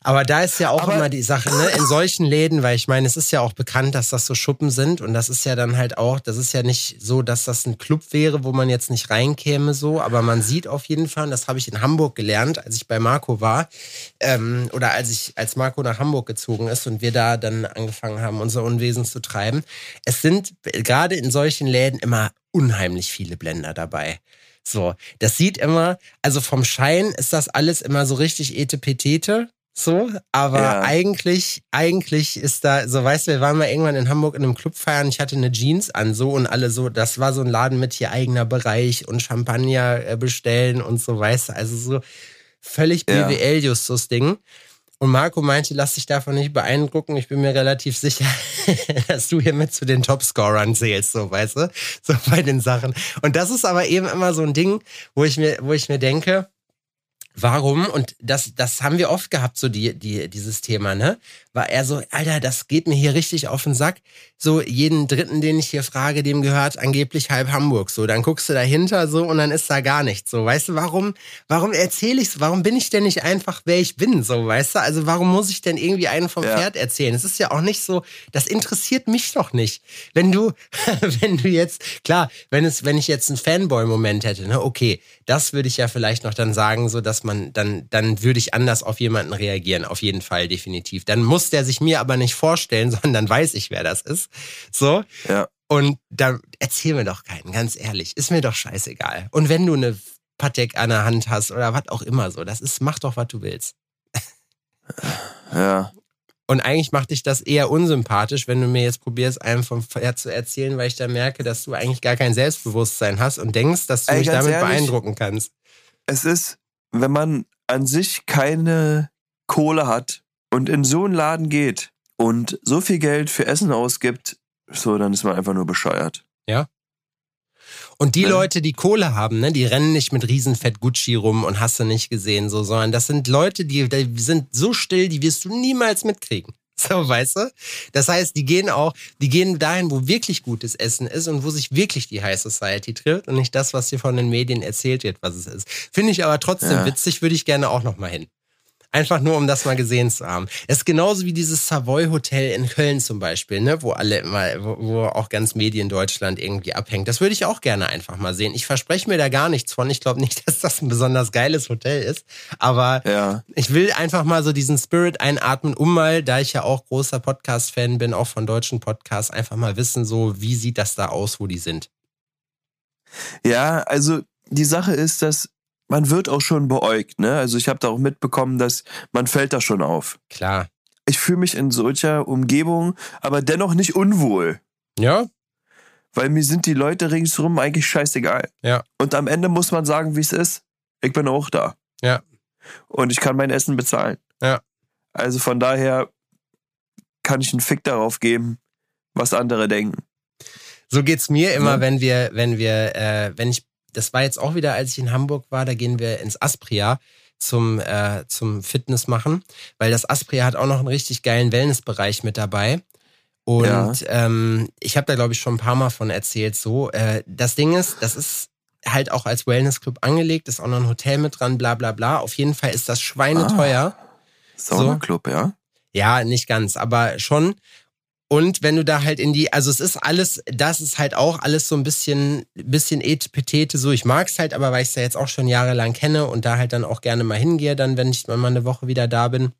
Aber da ist ja auch Aber- immer die Sache, ne? In solchen Läden, weil ich meine, es ist ja auch bekannt, dass das so Schuppen sind und das ist ja dann halt auch, das ist ja nicht so, dass das ein Club wäre, wo man jetzt nicht reinkäme so, aber man sieht auf jeden Fall, und das habe ich in Hamburg gelernt, als ich bei Marco war, ähm, oder als ich, als Marco nach Hamburg gezogen ist und wir da dann angefangen haben, unser Unwesen zu treiben. Es sind gerade in solchen Läden immer unheimlich viele Blender dabei. So, das sieht immer, also vom Schein ist das alles immer so richtig etepetete. So, aber Ja. eigentlich, eigentlich ist da, so weißt du, wir waren mal irgendwann in Hamburg in einem Club feiern, ich hatte eine Jeans an, so und alle so, das war so ein Laden mit hier eigener Bereich und Champagner äh, bestellen und so, weißt du, also so völlig Ja. Und Marco meinte, lass dich davon nicht beeindrucken. Ich bin mir relativ sicher, [laughs] dass du hier mit zu den Topscorern zählst, so weißt du, so bei den Sachen. Und das ist aber eben immer so ein Ding, wo ich mir, wo ich mir denke, warum? Und das, das haben wir oft gehabt, so die, die, dieses Thema, ne? War er so, Alter, das geht mir hier richtig auf den Sack. So jeden Dritten, den ich hier frage, dem gehört angeblich halb Hamburg. So, dann guckst du dahinter so und dann ist da gar nichts. So, weißt du, warum, warum erzähle ich's? Warum bin ich denn nicht einfach, wer ich bin? So, weißt du? Also, warum muss ich denn irgendwie einen vom Ja. Pferd erzählen? Es ist ja auch nicht so, das interessiert mich doch nicht. Wenn du, [laughs] wenn du jetzt, klar, wenn es, wenn ich jetzt einen Fanboy-Moment hätte, ne, okay, das würde ich ja vielleicht noch dann sagen, so dass man, dann, dann würde ich anders auf jemanden reagieren, auf jeden Fall, definitiv. Dann muss der sich mir aber nicht vorstellen, [laughs] sondern dann weiß ich, wer das ist. So. Ja. Und dann erzähl mir doch keinen, ganz ehrlich. Ist mir doch scheißegal. Und wenn du eine Patek an der Hand hast oder was auch immer so, das ist, mach doch, was du willst. Ja. Und eigentlich macht dich das eher unsympathisch, wenn du mir jetzt probierst, einem vom Pferd zu erzählen, weil ich da merke, dass du eigentlich gar kein Selbstbewusstsein hast und denkst, dass du Ey, mich damit ehrlich? beeindrucken kannst. Es ist, wenn man an sich keine Kohle hat und in so einen Laden geht und so viel Geld für Essen ausgibt, so, dann ist man einfach nur bescheuert. Und die Ne? Leute, die Kohle haben, ne, die rennen nicht mit Riesenfett Gucci rum und hast du nicht gesehen, so, sondern das sind Leute, die, die sind so still, die wirst du niemals mitkriegen. [laughs] So, weißt du? Das heißt, die gehen auch, die gehen dahin, wo wirklich gutes Essen ist und wo sich wirklich die High Society trifft und nicht das, was dir von den Medien erzählt wird, was es ist. Finde ich aber trotzdem Ja. witzig, würde ich gerne auch noch mal hin. Einfach nur, um das mal gesehen zu haben. Es ist genauso wie dieses Savoy Hotel in Köln zum Beispiel, ne, wo alle immer, wo, wo auch ganz Medien Deutschland irgendwie abhängt. Das würde ich auch gerne einfach mal sehen. Ich verspreche mir da gar nichts von. Ich glaube nicht, [laughs] dass das ein besonders geiles Hotel ist. Aber Ja. ich will einfach mal so diesen Spirit einatmen, um mal, da ich ja auch großer Podcast-Fan bin, auch von deutschen Podcasts, einfach mal wissen, so, wie sieht das da aus, wo die sind. Ja, also die Sache ist, dass man wird auch schon beäugt, ne? Also ich habe da auch mitbekommen, dass man fällt da schon auf. Klar. Ich fühle mich in solcher Umgebung, aber dennoch nicht unwohl. Ja? Weil mir sind die Leute ringsherum eigentlich scheißegal. Ja. Und am Ende muss man sagen, wie es ist. Ich bin auch da. Ja. Und ich kann mein Essen bezahlen. Ja. Also von daher kann ich einen Fick darauf geben, was andere denken. So geht's mir immer, Ja. wenn wir, wenn wir, äh, wenn ich, das war jetzt auch wieder, als ich in Hamburg war, da gehen wir ins Aspria zum, äh, zum Fitness machen, weil das Aspria hat auch noch einen richtig geilen Wellnessbereich mit dabei. Und Ja. ähm, ich habe da, glaube ich, schon ein paar Mal von erzählt. So, äh, das Ding ist, das ist halt auch als Wellnessclub angelegt, ist auch noch ein Hotel mit dran, bla bla bla. Auf jeden Fall ist das schweineteuer. Saunaclub, ja? Ja, nicht ganz, aber schon. Und wenn du da halt in die, also es ist alles, das ist halt auch alles so ein bisschen, bisschen etepetete, so ich mag's halt, aber weil ich es ja jetzt auch schon jahrelang kenne und da halt dann auch gerne mal hingehe, dann wenn ich mal eine Woche wieder da bin.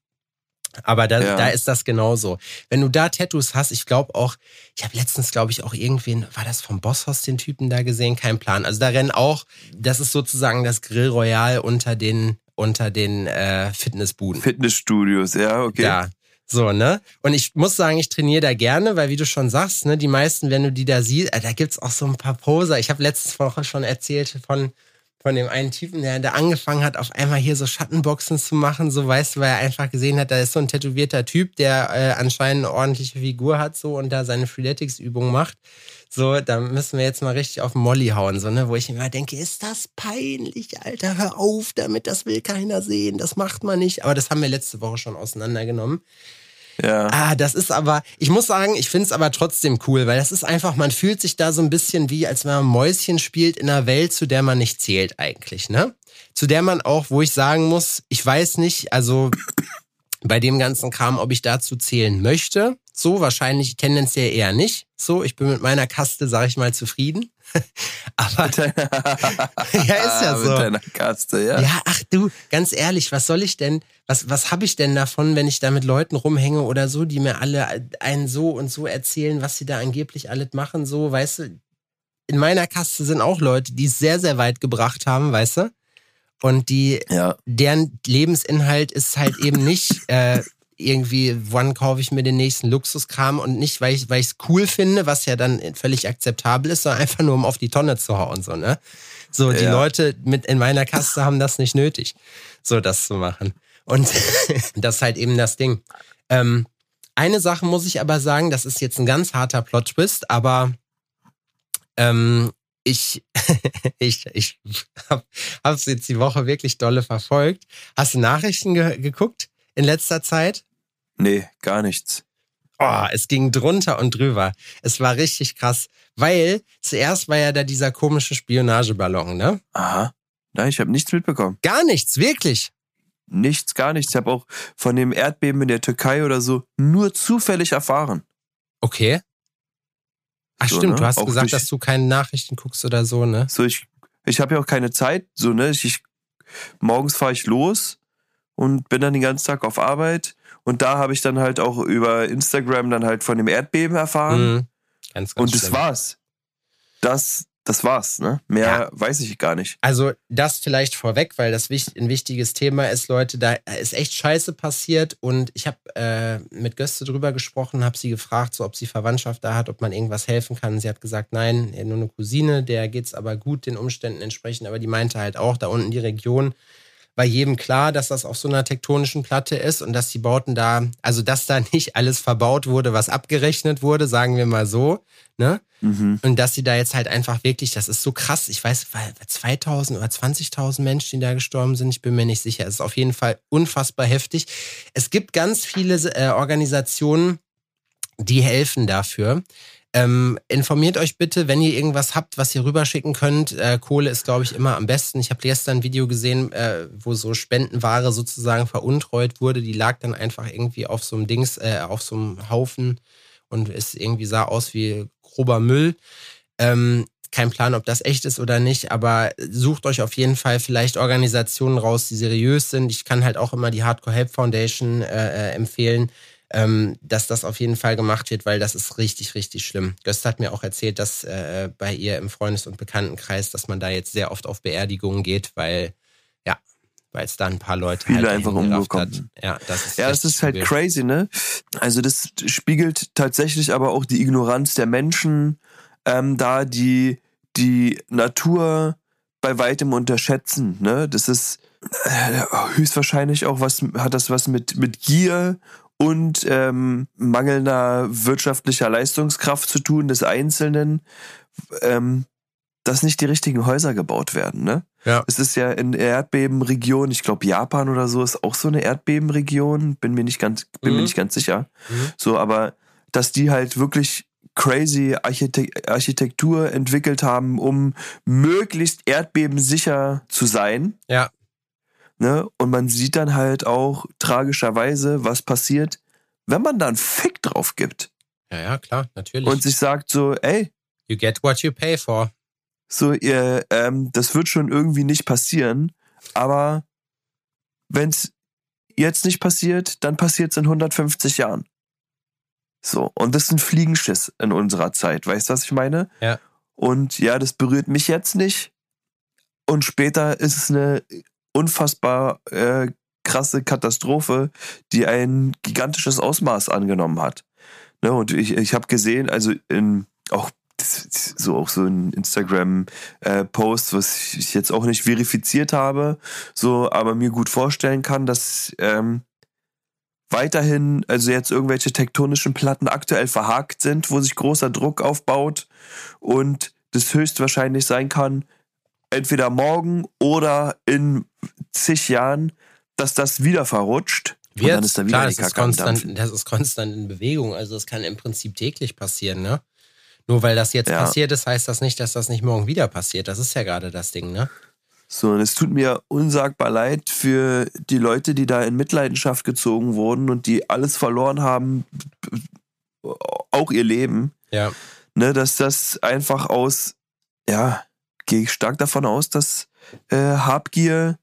Aber da, Ja. da ist das genauso. Wenn du da Tattoos hast, ich glaube auch, ich habe letztens, glaube ich, auch irgendwen, war das vom Bosshaus den Typen da gesehen? Kein Plan. Also da rennen auch, das ist sozusagen das Grill Royal unter den, unter den äh, Fitnessbuden. Fitnessstudios, ja, okay. Ja. So, ne? Und ich muss sagen, ich trainiere da gerne, weil wie du schon sagst, ne, die meisten, wenn du die da siehst, äh, da gibt's auch so ein paar Poser. Ich habe letzte Woche schon erzählt von, von dem einen Typen, der, der angefangen hat, auf einmal hier so Schattenboxen zu machen, so weißt du, weil er einfach gesehen hat, da ist so ein tätowierter Typ, der äh, anscheinend eine ordentliche Figur hat, so und da seine Freeletics-Übung macht. So, da müssen wir jetzt mal richtig auf Molly hauen, so, ne, wo ich immer denke, ist das peinlich, Alter, hör auf damit, das will keiner sehen, das macht man nicht. Aber das haben wir letzte Woche schon auseinandergenommen. Ja. Ah, das ist aber, ich muss sagen, ich finde es aber trotzdem cool, weil das ist einfach, man fühlt sich da so ein bisschen wie, als wenn man Mäuschen spielt in einer Welt, zu der man nicht zählt eigentlich, ne? Zu der man auch, wo ich sagen muss, ich weiß nicht, also bei dem ganzen Kram, ob ich dazu zählen möchte. So, wahrscheinlich tendenziell eher nicht. So, ich bin mit meiner Kaste, sag ich mal, zufrieden. [laughs] Aber [laughs] ja, ist ja [laughs] so. Mit deiner Kaste, ja. Ja, ach du, ganz ehrlich, was soll ich denn, was, was habe ich denn davon, wenn ich da mit Leuten rumhänge oder so, die mir alle einen so und so erzählen, was sie da angeblich alles machen, so, weißt du, in meiner Kaste sind auch Leute, die es sehr, sehr weit gebracht haben, weißt du? Und die, Ja. deren Lebensinhalt ist halt eben [laughs] nicht äh, irgendwie, wann kaufe ich mir den nächsten Luxuskram und nicht, weil ich weil ich es cool finde, was ja dann völlig akzeptabel ist, sondern einfach nur um auf die Tonne zu hauen so ne. So die Ja. Leute mit in meiner Kaste haben das nicht nötig, so das zu machen. Und [laughs] das ist halt eben das Ding. Ähm, eine Sache muss ich aber sagen, das ist jetzt ein ganz harter Plot-Twist, aber ähm, [laughs] ich, ich, ich habe es jetzt die Woche wirklich dolle verfolgt. Hast du Nachrichten ge geguckt in letzter Zeit? Nee, gar nichts. Oh, es ging drunter und drüber. Es war richtig krass, weil zuerst war ja da dieser komische Spionageballon, ne? Aha. Nein, ich habe nichts mitbekommen. Gar nichts, wirklich. Nichts, gar nichts. Ich habe auch von dem Erdbeben in der Türkei oder so nur zufällig erfahren. Okay. Ach So, stimmt, ne? du hast Auch gesagt, durch- dass du keine Nachrichten guckst oder so, ne? So, ich, ich habe ja auch keine Zeit. So, ne? Ich, ich, morgens fahre ich los und bin dann den ganzen Tag auf Arbeit. Und da habe ich dann halt auch über Instagram dann halt von dem Erdbeben erfahren. Mhm. Ganz, ganz und das schlimm. war's. Das, das war's, ne? Mehr Ja. weiß ich gar nicht. Also das vielleicht vorweg, weil das ein wichtiges Thema ist, Leute, da ist echt Scheiße passiert und ich habe äh, mit Göste drüber gesprochen, habe sie gefragt, so ob sie Verwandtschaft da hat, ob man irgendwas helfen kann. Sie hat gesagt, nein, nur eine Cousine, der geht's aber gut den Umständen entsprechend, aber die meinte halt auch, da unten die Region war jedem klar, dass das auf so einer tektonischen Platte ist und dass die Bauten da, also dass da [laughs] nicht alles verbaut wurde, was abgerechnet wurde, sagen wir mal so, ne? Mhm. Und dass sie da jetzt halt einfach wirklich, das ist so krass, ich weiß, weil 2000 oder 20.000 Menschen, die da gestorben sind, ich bin mir nicht sicher. Es ist auf jeden Fall unfassbar heftig. Es gibt ganz viele äh, Organisationen, die helfen dafür. Ähm, informiert euch bitte, wenn ihr irgendwas habt, was ihr rüberschicken könnt. Äh, Kohle ist, glaube ich, immer am besten. Ich habe gestern ein Video gesehen, äh, wo so Spendenware sozusagen veruntreut wurde. Die lag dann einfach irgendwie auf so einem Dings, äh, auf so einem Haufen und es irgendwie sah aus wie grober Müll. Ähm, kein Plan, ob das echt ist oder nicht, aber sucht euch auf jeden Fall vielleicht Organisationen raus, die seriös sind. Ich kann halt auch immer die Hardcore Help Foundation äh, äh, empfehlen, ähm, dass das auf jeden Fall gemacht wird, weil das ist richtig, richtig schlimm. Gösta hat mir auch erzählt, dass äh, bei ihr im Freundes- und Bekanntenkreis, dass man da jetzt sehr oft auf Beerdigungen geht, weil, ja, weil es da ein paar Leute Viele halt einfach umgekommen hat. Ja, das ist Ja, richtig ist halt crazy, ne? Also das spiegelt tatsächlich aber auch die Ignoranz der Menschen ähm, da, die die Natur bei weitem unterschätzen, ne? Das ist äh, höchstwahrscheinlich auch was, hat das was mit, mit Gier und ähm, mangelnder wirtschaftlicher Leistungskraft zu tun des Einzelnen, ähm, dass nicht die richtigen Häuser gebaut werden, ne? Ja. Es ist ja in Erdbebenregion, ich glaube Japan oder so ist auch so eine Erdbebenregion, bin mir nicht ganz, bin Mhm. mir nicht ganz sicher. Mhm. So, aber dass die halt wirklich crazy Architek Architektur entwickelt haben, um möglichst erdbebensicher zu sein. Ja. Ne? Und man sieht dann halt auch tragischerweise, was passiert, wenn man da einen Fick drauf gibt Ja, ja, klar, natürlich. und sich sagt so, ey, you get what you pay for. so ihr, ähm, das wird schon irgendwie nicht passieren, aber wenn's jetzt nicht passiert, dann passiert's in 150 Jahren. So, und das ist ein Fliegenschiss in unserer Zeit, weißt du, was ich meine? Ja. Und ja, das berührt mich jetzt nicht. Und später ist es eine unfassbar äh, krasse Katastrophe, die ein gigantisches Ausmaß angenommen hat. Ne, und ich, ich habe gesehen, also in auch so auch so ein Instagram äh, was ich jetzt auch nicht verifiziert habe, so aber mir gut vorstellen kann, dass ähm, weiterhin also jetzt irgendwelche tektonischen Platten aktuell verhakt sind, wo sich großer Druck aufbaut und das höchstwahrscheinlich sein kann, entweder morgen oder in zig Jahren, dass das wieder verrutscht Wird, und dann ist da wieder klar, die das ist, konstant, das ist konstant in Bewegung. Also das kann im Prinzip täglich passieren, ne? Nur weil das jetzt ja. passiert ist, heißt das nicht, dass das nicht morgen wieder passiert. Das ist ja gerade das Ding, ne? So, und es tut mir unsagbar leid für die Leute, die da in Mitleidenschaft gezogen wurden und die alles verloren haben, auch ihr Leben. Ja. Ne, dass das einfach aus, ja, gehe ich stark davon aus, dass äh, Habgier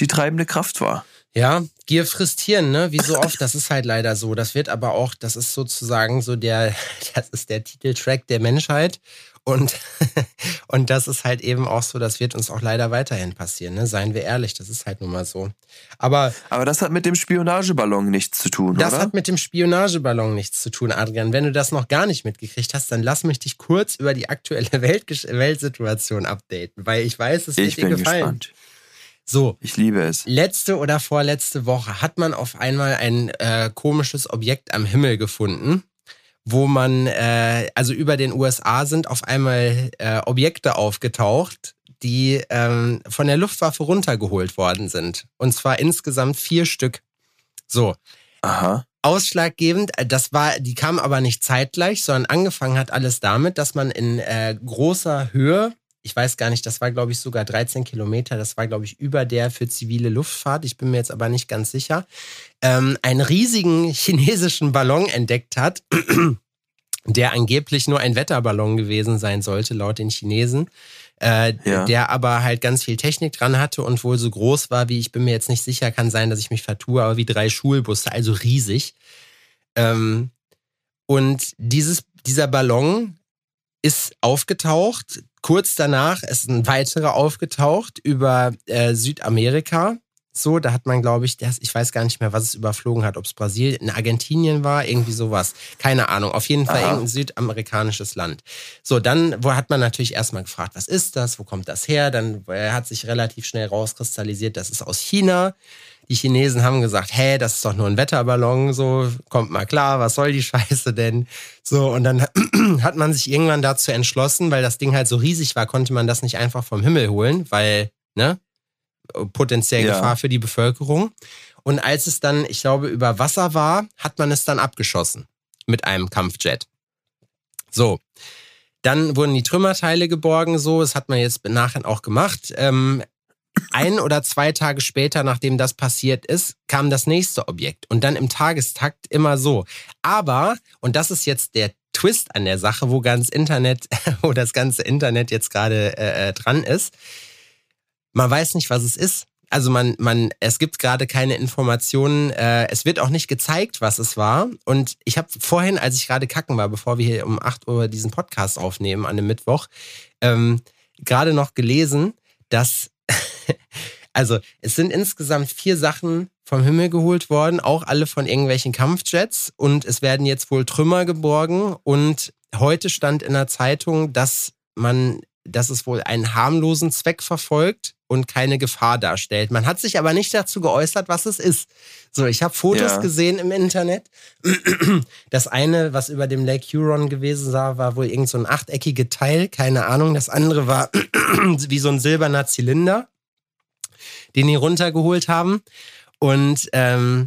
die treibende Kraft war. Ja, Gier frisst Hirn, ne? Wie so oft, das ist halt leider so. Das wird aber auch, das ist sozusagen so der, [laughs] das ist der Titeltrack der Menschheit. Und, [laughs] und das ist halt eben auch so, das wird uns auch leider weiterhin passieren, ne? Seien wir ehrlich, das ist halt nun mal so. Aber. Aber das hat mit dem Spionageballon nichts zu tun, das oder? Das hat mit dem Spionageballon nichts zu tun, Adrian. Wenn du das noch gar nicht mitgekriegt hast, dann lass mich dich kurz über die aktuelle [laughs] Welt Weltsituation updaten, weil ich weiß, es wird ich dir gefallen. Gespannt. So. Ich liebe es. Letzte oder vorletzte Woche hat man auf einmal ein äh, komisches Objekt am Himmel gefunden, wo man, äh, also über den USA sind auf einmal äh, Objekte aufgetaucht, die ähm, von der Luftwaffe runtergeholt worden sind. Und zwar insgesamt vier Stück. So. Aha. Ausschlaggebend, äh, das war, die kamen aber nicht zeitgleich, sondern angefangen hat alles damit, dass man in äh, großer Höhe ich weiß gar nicht, das war, glaube ich, sogar 13 Kilometer. Das war, glaube ich, über der für zivile Luftfahrt. Ich bin mir jetzt aber nicht ganz sicher. Ähm, einen riesigen [laughs] chinesischen Ballon entdeckt hat, [clears throat] der angeblich nur ein Wetterballon gewesen sein sollte, laut den Chinesen. Äh, ja. Der aber halt ganz viel Technik dran hatte und wohl so groß war, wie ich bin mir jetzt nicht sicher, kann sein, dass ich mich vertue, aber wie drei Schulbusse, also riesig. Ähm, und dieses, dieser Ballon ist aufgetaucht. Kurz danach ist ein weiterer aufgetaucht über äh, Südamerika. So, da hat man, glaube ich, das, ich weiß gar nicht mehr, was es überflogen hat, ob es Brasilien, in Argentinien war, irgendwie sowas. Keine Ahnung. Auf jeden Fall Aha. irgendein südamerikanisches Land. So, dann wo hat man natürlich erstmal gefragt, was ist das? Wo kommt das her? Dann äh, hat sich relativ schnell rauskristallisiert, das ist aus China. Die Chinesen haben gesagt, hä, das ist doch nur ein Wetterballon, so, kommt mal klar, was soll die [laughs] Scheiße denn? So, und dann [clears throat] hat man sich irgendwann dazu entschlossen, weil das Ding halt so riesig war, konnte man das nicht einfach vom Himmel holen, weil, ne, potenziell ja. Gefahr für die Bevölkerung. Und als es dann, ich glaube, über Wasser war, hat man es dann abgeschossen mit einem Kampfjet. So. Dann wurden die Trümmerteile geborgen, so. Das hat man jetzt nachher auch gemacht. Ähm, ein oder zwei Tage später, nachdem das passiert ist, kam das nächste Objekt und dann im Tagestakt immer so. Aber, und das ist jetzt der Twist an der Sache, wo ganz Internet, [laughs] wo das ganze Internet jetzt gerade äh, äh, dran ist, man weiß nicht, was es ist. Also man, man, es gibt gerade keine Informationen. Äh, es wird auch nicht gezeigt, was es war. Und ich habe vorhin, als ich gerade kacken war, bevor wir hier um 8 Uhr diesen Podcast aufnehmen an dem Mittwoch, ähm, gerade noch gelesen, dass [laughs] also es sind insgesamt vier Sachen vom Himmel geholt worden, auch alle von irgendwelchen Kampfjets und es werden jetzt wohl Trümmer geborgen und heute stand in der Zeitung, dass man, dass es wohl einen harmlosen Zweck verfolgt und keine Gefahr darstellt. Man hat sich aber nicht dazu geäußert, was es ist. So, ich habe Fotos ja. gesehen im Internet. [clears throat] Das eine, was über dem Lake Huron gewesen war, war wohl irgend so ein achteckige Teil, keine Ahnung. Das andere war [clears throat] wie so ein silberner Zylinder den die runtergeholt haben. Und ähm,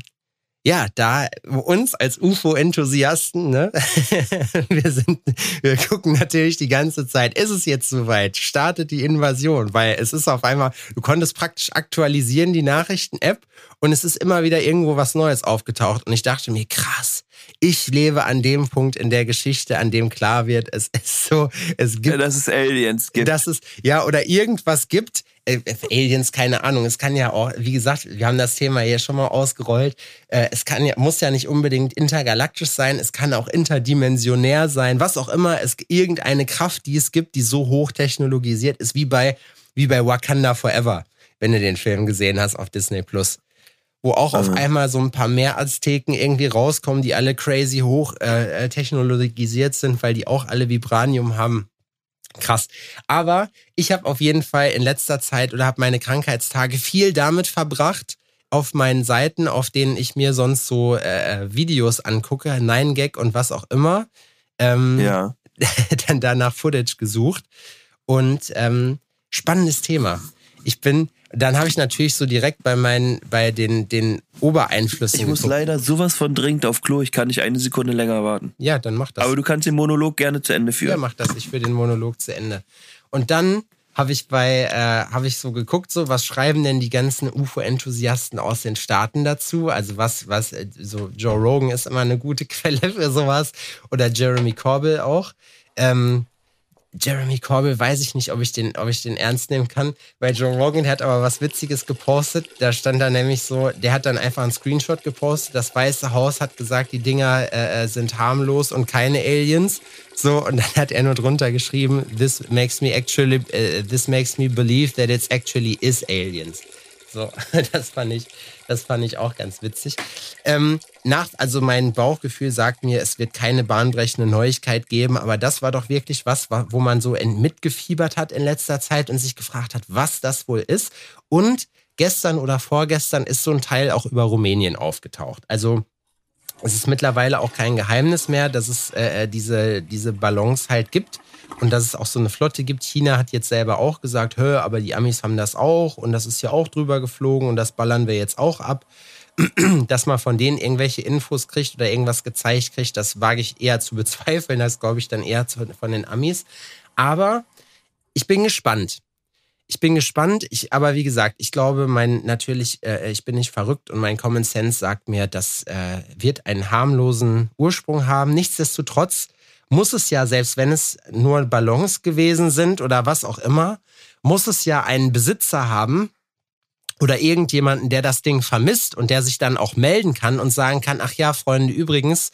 ja, da uns als UFO-Enthusiasten, ne, [laughs] wir sind, wir gucken natürlich die ganze Zeit, ist es jetzt soweit? Startet die Invasion? Weil es ist auf einmal, du konntest praktisch aktualisieren die Nachrichten-App und es ist immer wieder irgendwo was Neues aufgetaucht. Und ich dachte mir, krass, ich lebe an dem Punkt in der Geschichte, an dem klar wird, es ist so, es gibt. Ja, dass es Aliens gibt. Dass es, ja, oder irgendwas gibt, äh, Aliens, keine Ahnung. Es kann ja auch, wie gesagt, wir haben das Thema hier schon mal ausgerollt. Äh, es kann ja, muss ja nicht unbedingt intergalaktisch sein. Es kann auch interdimensionär sein. Was auch immer. Es irgendeine Kraft, die es gibt, die so hochtechnologisiert ist, wie bei, wie bei Wakanda Forever, wenn du den Film gesehen hast auf Disney Plus wo auch mhm. auf einmal so ein paar mehr Azteken irgendwie rauskommen, die alle crazy hoch äh, äh, technologisiert sind, weil die auch alle Vibranium haben. Krass. Aber ich habe auf jeden Fall in letzter Zeit oder habe meine Krankheitstage viel damit verbracht, auf meinen Seiten, auf denen ich mir sonst so äh, äh Videos angucke, Nine Gag und was auch immer, ähm, ja. [laughs] dann danach Footage gesucht. Und ähm, spannendes Thema. Ich bin, dann habe ich natürlich so direkt bei meinen, bei den, den Obereinflüssen. Ich muss geguckt. leider sowas von dringend auf Klo. Ich kann nicht eine Sekunde länger warten. Ja, dann mach das. Aber du kannst den Monolog gerne zu Ende Ja, führen. mach das. Ich für den Monolog zu Ende. Und dann habe ich bei, äh, habe ich so geguckt, so was schreiben denn die ganzen UFO-Enthusiasten aus den Staaten dazu? Also was, was, äh, so Joe Rogan ist immer eine gute [laughs] Quelle für sowas oder Jeremy Corbell auch. Ähm, Jeremy Corbell weiß ich nicht, ob ich den, ob ich den ernst nehmen kann, weil Joe Rogan hat aber was Witziges gepostet. Da stand da nämlich so, der hat dann einfach einen Screenshot gepostet. Das Weiße Haus hat gesagt, die Dinger äh, äh, sind harmlos und keine Aliens. So und dann hat er nur drunter geschrieben, this makes me actually, äh, this makes me believe that it's actually is aliens. So, [laughs] das fand ich, das fand ich auch ganz witzig. Ähm, nach, also mein Bauchgefühl sagt mir, es wird keine bahnbrechende Neuigkeit geben, aber das war doch wirklich was, wa- wo man so mitgefiebert hat in letzter Zeit und sich gefragt hat, was das wohl ist. Und gestern oder vorgestern ist so ein Teil auch über Rumänien aufgetaucht. Also es ist mittlerweile auch kein Geheimnis mehr, dass es äh, diese, diese Ballons halt gibt und dass es auch so eine Flotte gibt. China hat jetzt selber auch gesagt, hör, aber die Amis haben das auch und das ist ja auch drüber geflogen und das ballern wir jetzt auch ab. [clears throat] Dass man von denen irgendwelche Infos kriegt oder irgendwas gezeigt kriegt, das wage ich eher zu [laughs] bezweifeln. Das glaube ich dann eher zu, von den Amis. Aber ich bin gespannt. Ich bin gespannt, ich, aber wie gesagt, ich glaube, mein natürlich, äh, ich bin nicht verrückt und mein Common Sense sagt mir, das äh, wird einen harmlosen Ursprung haben. Nichtsdestotrotz muss es ja, selbst wenn es nur Ballons gewesen sind oder was auch immer, muss es ja einen Besitzer haben oder irgendjemanden, der das Ding vermisst und der sich dann auch melden kann und sagen kann, ach ja, Freunde, übrigens,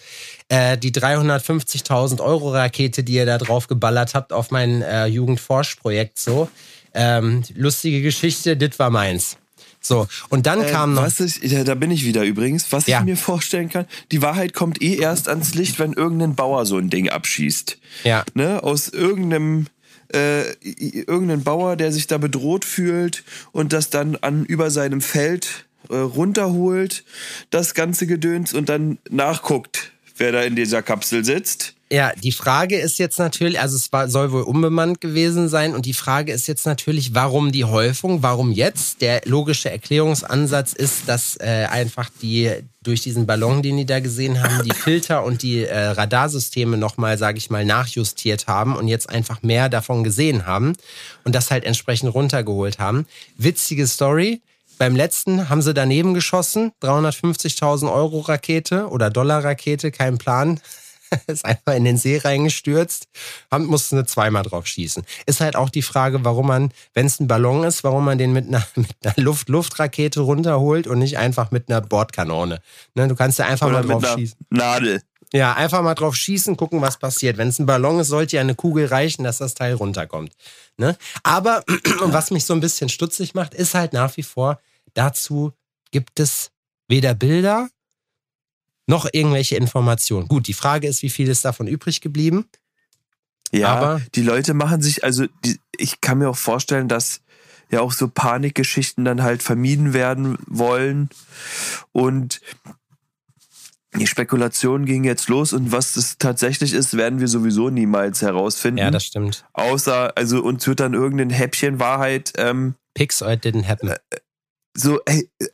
äh, die 350.000 Euro Rakete, die ihr da drauf geballert habt auf mein äh, Jugendforschprojekt so, ähm, lustige Geschichte, das war meins. So, und dann kam noch. Was ich, da bin ich wieder übrigens. Was Ja. ich mir vorstellen kann, die Wahrheit kommt eh erst ans Licht, wenn irgendein Bauer so ein Ding abschießt. Ja. Ne? Aus irgendeinem äh, irgendein Bauer, der sich da bedroht fühlt und das dann an über seinem Feld äh, runterholt, das ganze Gedöns und dann nachguckt, wer da in dieser Kapsel sitzt. Ja, die Frage ist jetzt natürlich, also es war, soll wohl unbemannt gewesen sein und die Frage ist jetzt natürlich, warum die Häufung, warum jetzt? Der logische Erklärungsansatz ist, dass äh, einfach die durch diesen Ballon, den die da gesehen haben, die Filter und die äh, Radarsysteme nochmal, sage ich mal, nachjustiert haben und jetzt einfach mehr davon gesehen haben und das halt entsprechend runtergeholt haben. Witzige Story. Beim letzten haben sie daneben geschossen, 350.000 Euro Rakete oder Dollar Rakete, kein Plan [laughs] ist einfach in den See reingestürzt, haben, mussten sie zweimal drauf schießen. Ist halt auch die Frage, warum man, wenn es ein Ballon ist, warum man den mit einer, [laughs] mit einer Luft Luftrakete runterholt und nicht einfach mit einer Bordkanone. Ne, du kannst ja einfach Oder mal mit drauf einer schießen. Nadel. Ja, einfach mal drauf schießen, gucken, was passiert. Wenn es ein Ballon ist, sollte ja eine Kugel reichen, dass das Teil runterkommt. Ne? Aber [clears throat] was mich so ein bisschen stutzig macht, ist halt nach wie vor, dazu gibt es weder Bilder noch irgendwelche Informationen. Gut, die Frage ist, wie viel ist davon übrig geblieben? Ja, Aber- die Leute machen sich, also die, ich kann mir auch vorstellen, dass ja auch so Panikgeschichten dann halt vermieden werden wollen. Und die Spekulation ging jetzt los und was es tatsächlich ist, werden wir sowieso niemals herausfinden. Ja, das stimmt. Außer, also uns wird dann irgendein Häppchen Wahrheit, ähm, Pix or it didn't happen. so, ey, äh,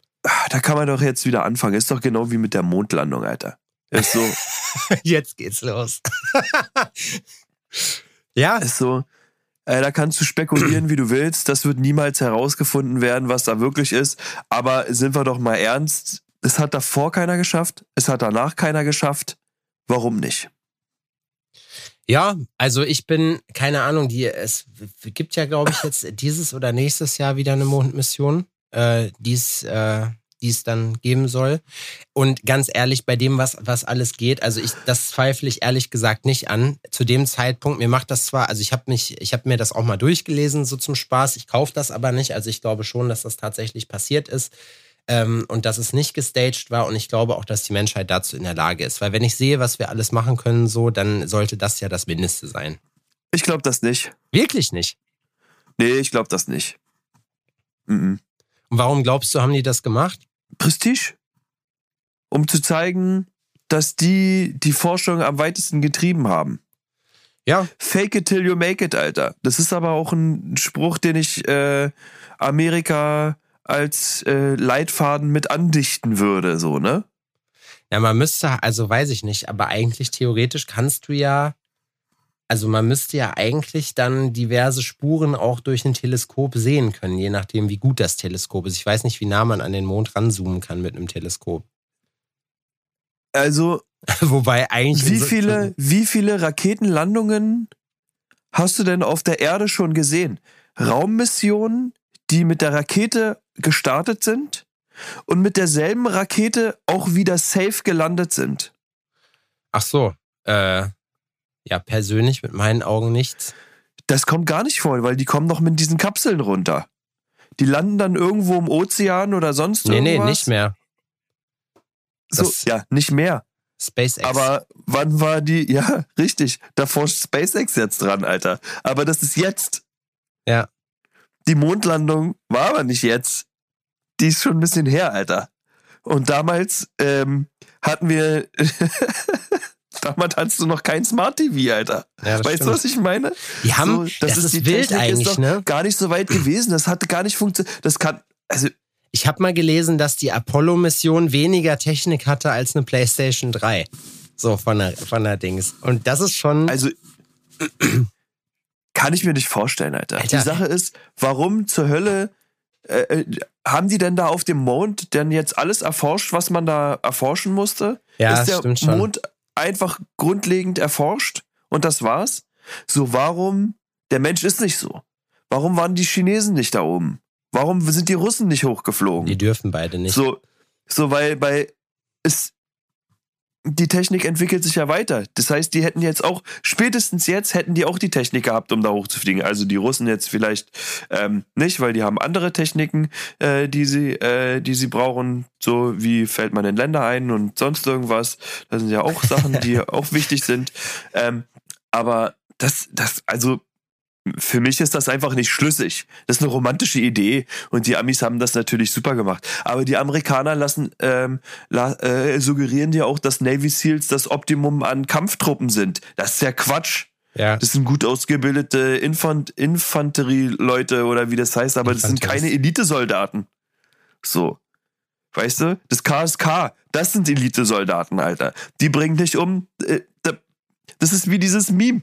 da kann man doch jetzt wieder anfangen. Ist doch genau wie mit der Mondlandung, Alter. Ist so, [laughs] Jetzt geht's los. [laughs] ja, ist so, äh, da kannst du spekulieren, wie du willst. Das wird niemals herausgefunden werden, was da wirklich ist. Aber sind wir doch mal ernst, es hat davor keiner geschafft, es hat danach keiner geschafft. Warum nicht? Ja, also ich bin, keine Ahnung, die, es gibt ja, glaube ich, jetzt dieses oder nächstes Jahr wieder eine Mondmission, äh, die es äh, die es dann geben soll. Und ganz ehrlich, bei dem, was, was alles geht, also ich, das zweifle ich ehrlich gesagt nicht an. Zu dem Zeitpunkt, mir macht das zwar, also ich habe mich, ich habe mir das auch mal durchgelesen, so zum Spaß, ich kaufe das aber nicht. Also ich glaube schon, dass das tatsächlich passiert ist. Ähm, und dass es nicht gestaged war und ich glaube auch, dass die Menschheit dazu in der Lage ist. Weil wenn ich sehe, was wir alles machen können, so, dann sollte das ja das Mindeste sein. Ich glaube das nicht. Wirklich nicht. Nee, ich glaube das nicht. Mhm. Und warum glaubst du, haben die das gemacht? Prestige. Um zu zeigen, dass die die Forschung am weitesten getrieben haben. Ja. Fake it till you make it, Alter. Das ist aber auch ein Spruch, den ich äh, Amerika als äh, Leitfaden mit andichten würde, so, ne? Ja, man müsste, also weiß ich nicht, aber eigentlich theoretisch kannst du ja, also man müsste ja eigentlich dann diverse Spuren auch durch ein Teleskop sehen können, je nachdem, wie gut das Teleskop ist. Ich weiß nicht, wie nah man an den Mond ranzoomen kann mit einem Teleskop. Also, [laughs] Wobei eigentlich. wie viele, wie viele Raketenlandungen hast du denn auf der Erde schon gesehen? Raummissionen, die mit der Rakete gestartet sind und mit derselben Rakete auch wieder safe gelandet sind. Ach so, äh, ja, persönlich mit meinen Augen nichts. Das kommt gar nicht vor, weil die kommen doch mit diesen Kapseln runter. Die landen dann irgendwo im Ozean oder sonst Nee, irgendwas. nee, nicht mehr. So, Das- ja, nicht mehr. SpaceX. Aber wann war die? [laughs] Ja, richtig. Da forscht SpaceX jetzt dran, Alter. Aber das ist jetzt. Ja. Die Mondlandung war aber nicht jetzt. Die ist schon ein bisschen her, Alter. Und damals ähm, hatten wir. [laughs] damals hattest du noch kein Smart TV, Alter. ja, das weißt stimmt. du, was ich meine? Die haben, So, das, ist, die wild Technik eigentlich, ist ne? Gar nicht so weit gewesen. Das hatte gar nicht funktioniert. Das kann. Also, Ich habe mal gelesen, dass die Apollo-Mission weniger Technik hatte als eine PlayStation 3. So von der, von der Dings. Und das ist schon. Also kann ich mir nicht vorstellen, Alter. Alter. Die Sache ist, warum zur Hölle äh, äh, haben die denn da auf dem Mond denn jetzt alles erforscht, was man da erforschen musste? ja, ist der stimmt schon. Mond einfach grundlegend erforscht und das war's? So, warum? Der Mensch ist nicht so. Warum waren die Chinesen nicht da oben? Warum sind die Russen nicht hochgeflogen? Die dürfen beide nicht. So, so weil bei es die Technik entwickelt sich ja weiter. Das heißt, die hätten jetzt auch spätestens jetzt hätten die auch die Technik gehabt, um da hochzufliegen. Also die Russen jetzt vielleicht ähm, nicht, weil die haben andere Techniken, äh, die sie äh, die sie brauchen. So wie fällt man in Länder ein und sonst irgendwas. Das sind ja auch Sachen, die [laughs] auch wichtig sind. Ähm, aber das das also für mich ist das einfach nicht schlüssig. Das ist eine romantische Idee und die Amis haben das natürlich super gemacht. Aber die Amerikaner lassen ähm, la, äh, suggerieren dir auch, dass Navy Seals das Optimum an Kampftruppen sind. Das ist ja Quatsch. ja. Das sind gut ausgebildete Infant Infanterieleute oder wie das heißt, aber das sind keine Elitesoldaten. So. Weißt du? Das KSK, das sind Elitesoldaten, Alter. Die bringen dich um. Äh, da- Das ist wie dieses Meme.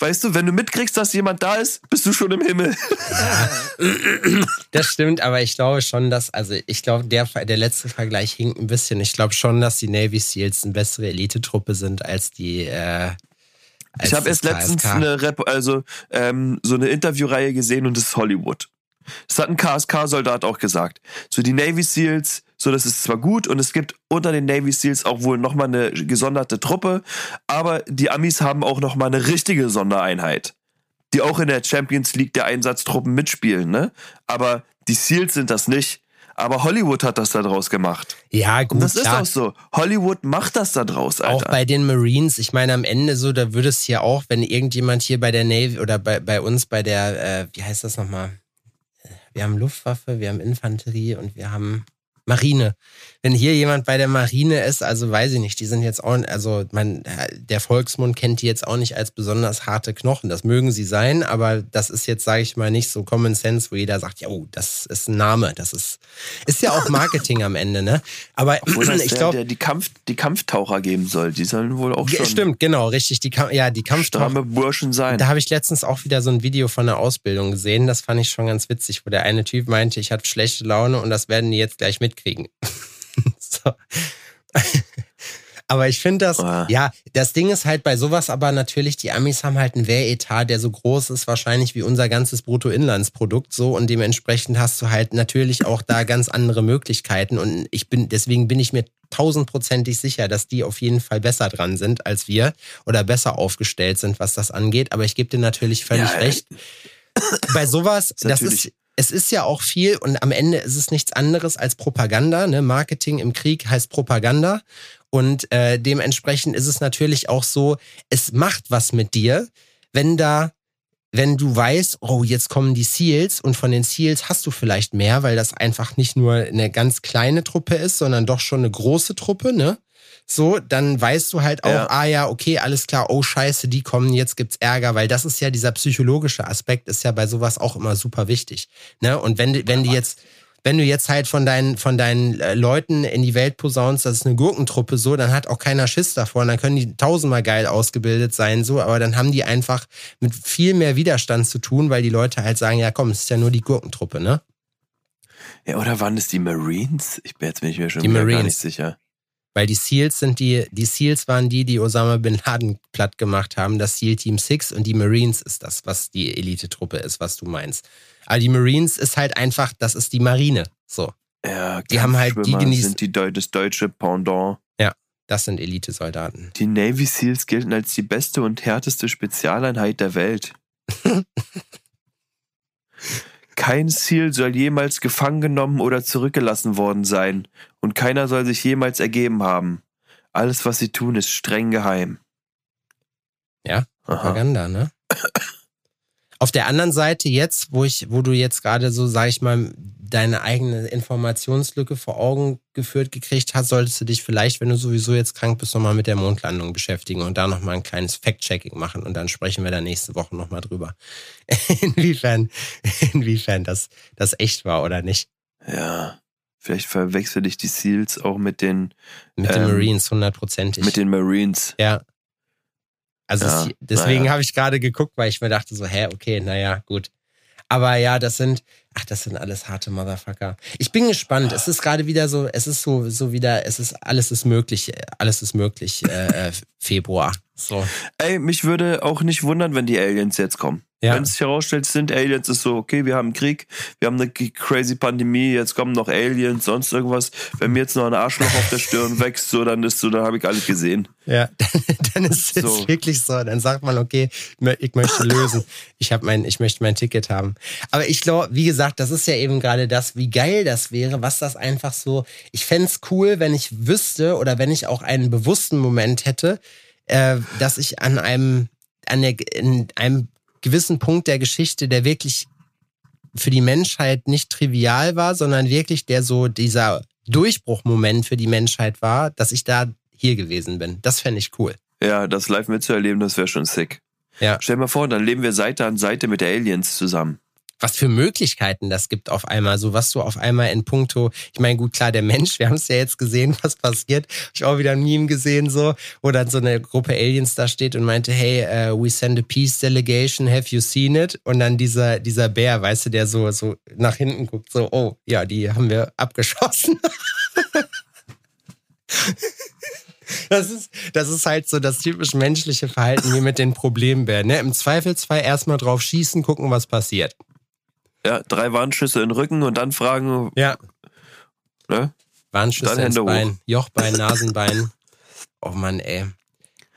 Weißt du, wenn du mitkriegst, dass jemand da ist, bist du schon im Himmel. Das stimmt, aber ich glaube schon, dass, also ich glaube, der, der letzte Vergleich hinkt ein bisschen. Ich glaube schon, dass die Navy Seals eine bessere Elitetruppe sind als die. Äh, als ich habe erst letztens KSK. eine Rep also ähm, so eine Interviewreihe gesehen und das ist Hollywood. Das hat ein KSK-Soldat auch gesagt. So die Navy Seals, so das ist zwar gut und es gibt unter den Navy Seals auch wohl nochmal eine gesonderte Truppe, aber die Amis haben auch nochmal eine richtige Sondereinheit, die auch in der Champions League der Einsatztruppen mitspielen, ne? Aber die Seals sind das nicht. Aber Hollywood hat das da draus gemacht. Ja, Und gut, das klar. ist auch so. Hollywood macht das da draus, Alter. Auch bei den Marines, ich meine, am Ende so, da würde es hier auch, wenn irgendjemand hier bei der Navy oder bei, bei uns bei der, äh, wie heißt das nochmal? Wir haben Luftwaffe, wir haben Infanterie und wir haben Marine. Wenn hier jemand bei der Marine ist, also weiß ich nicht, die sind jetzt auch, also man, der Volksmund kennt die jetzt auch nicht als besonders harte Knochen. Das mögen sie sein, aber das ist jetzt, sage ich mal, nicht so Common Sense, wo jeder sagt, ja, oh, das ist ein Name. Das ist, ist ja auch Marketing am Ende, ne? Aber [clears throat] das ich der, glaube, der die, Kampf, die Kampftaucher geben soll. Die sollen wohl auch schon Stimmt, genau, richtig. Die, ja, die Kampftaucher. stramme Burschen sein. Da habe ich letztens auch wieder so ein Video von der Ausbildung gesehen. Das fand ich schon ganz witzig, wo der eine Typ meinte, ich hatte schlechte Laune und das werden die jetzt gleich mitkriegen. [laughs] so. [laughs] Aber ich finde das, Ah. ja, das Ding ist halt bei sowas aber natürlich, die Amis haben halt einen Wehretat, der so groß ist, wahrscheinlich wie unser ganzes Bruttoinlandsprodukt so und dementsprechend hast du halt natürlich auch da ganz andere Möglichkeiten und ich bin, deswegen bin ich mir tausendprozentig sicher, dass die auf jeden Fall besser dran sind als wir oder besser aufgestellt sind, was das angeht. Aber ich gebe dir natürlich völlig Ja, recht. Bei sowas, das ist, es ist ja auch viel und am Ende ist es nichts anderes als Propaganda. Ne? Marketing im Krieg heißt Propaganda. Und äh, dementsprechend ist es natürlich auch so, es macht was mit dir, wenn da, wenn du weißt, oh, jetzt kommen die Seals und von den Seals hast du vielleicht mehr, weil das einfach nicht nur eine ganz kleine Truppe ist, sondern doch schon eine große Truppe, ne? So, dann weißt du halt auch, Ja. ah ja, okay, alles klar, oh scheiße, die kommen, jetzt gibt's Ärger, weil das ist ja dieser psychologische Aspekt, ist ja bei sowas auch immer super wichtig. Ne? Und wenn, die- wenn die jetzt, wenn du jetzt halt von deinen, von deinen äh, Leuten in die Welt posaunst, das ist eine Gurkentruppe so, dann hat auch keiner Schiss davor. Und dann können die tausendmal geil ausgebildet sein, so, aber dann haben die einfach mit viel mehr Widerstand zu tun, weil die Leute halt sagen, ja komm, es ist ja nur die Gurkentruppe, ne? Ja, oder waren es die Marines? Ich bin jetzt bin ich mir schon Die wieder gar Marines. nicht sicher. Weil die Seals sind die, die Seals waren die, die Osama Bin Laden platt gemacht haben, das SEAL Team 6 und die Marines ist das, was die Elite-Truppe ist, was du meinst. Aber die Marines ist halt einfach, das ist die Marine. So, Ja, Die haben halt- die genießen- sind die das deutsche Pendant. das sind Elite-Soldaten. Die Navy Seals gelten als die beste und härteste Spezialeinheit der Welt. [laughs] Kein Seal soll jemals gefangen genommen oder zurückgelassen worden sein und keiner soll sich jemals ergeben haben. Alles, was sie tun, ist streng geheim. Ja, Aha. Propaganda, ne? [coughs] Auf der anderen Seite jetzt, wo ich, wo du jetzt gerade so, sag ich mal, deine eigene Informationslücke vor Augen geführt gekriegt hast, solltest du dich vielleicht, wenn du sowieso jetzt krank bist, nochmal mit der Mondlandung beschäftigen und da nochmal ein kleines Fact-Checking machen und dann sprechen wir da nächste Woche nochmal drüber. [laughs] inwiefern, inwiefern das, das echt war oder nicht. Ja. Vielleicht verwechsel ich die Seals auch mit den, Mit den Ähm, Marines hundertprozentig. mit den Marines. Ja. Also Ja, es, deswegen naja. habe ich gerade geguckt, weil ich mir dachte so, hä, okay, naja, gut. Aber ja, das sind, ach, das sind alles harte Motherfucker. Ich bin gespannt. Es ist gerade wieder so, es ist so, so wieder, es ist, alles ist möglich, alles ist möglich, äh, äh, Februar. So. Ey, mich würde auch nicht wundern, wenn die Aliens jetzt kommen. Ja. Wenn es sich herausstellt, es sind Aliens, ist so, okay, wir haben einen Krieg, wir haben eine crazy Pandemie, jetzt kommen noch Aliens, sonst irgendwas. Wenn mir jetzt noch ein Arschloch auf der Stirn [laughs] wächst, so, dann ist so, dann habe ich alles gesehen. Ja, [laughs] dann ist es So. wirklich so. Dann sagt man, okay, ich möchte lösen. Ich habe mein, ich möchte mein Ticket haben. Aber ich glaube, wie gesagt, das ist ja eben gerade das, wie geil das wäre, was das einfach so. Ich fänd's cool, wenn ich wüsste oder wenn ich auch einen bewussten Moment hätte, äh, dass ich an einem, an der, in einem gewissen Punkt der Geschichte, der wirklich für die Menschheit nicht trivial war, sondern wirklich der so dieser Durchbruchmoment für die Menschheit war, dass ich da hier gewesen bin. Das fände ich cool. Ja, das live mitzuerleben, das wäre schon sick. Ja. Stell dir mal vor, dann leben wir Seite an Seite mit der Aliens zusammen. Was für Möglichkeiten das gibt auf einmal, so was du auf einmal in puncto, ich meine, gut, klar, der Mensch, [laughs] wir haben es ja jetzt gesehen, was passiert. Hab ich auch wieder ein Meme gesehen, so, wo dann so eine Gruppe Aliens da steht und meinte, hey, uh, we send a peace delegation, have you seen it? Und dann dieser, dieser Bär, weißt du, der so, so nach hinten guckt, so, oh, ja, die haben wir abgeschossen. [laughs] Das ist, das ist halt so das typisch menschliche Verhalten wie mit den Problembären. Ne? Im Zweifelsfall erstmal drauf schießen, gucken, was passiert. Ja, drei Warnschüsse in den Rücken und dann fragen, Ja. ne? Warnschüsse Dann ins Hände Bein, Jochbein, Nasenbein. Oh Mann, ey.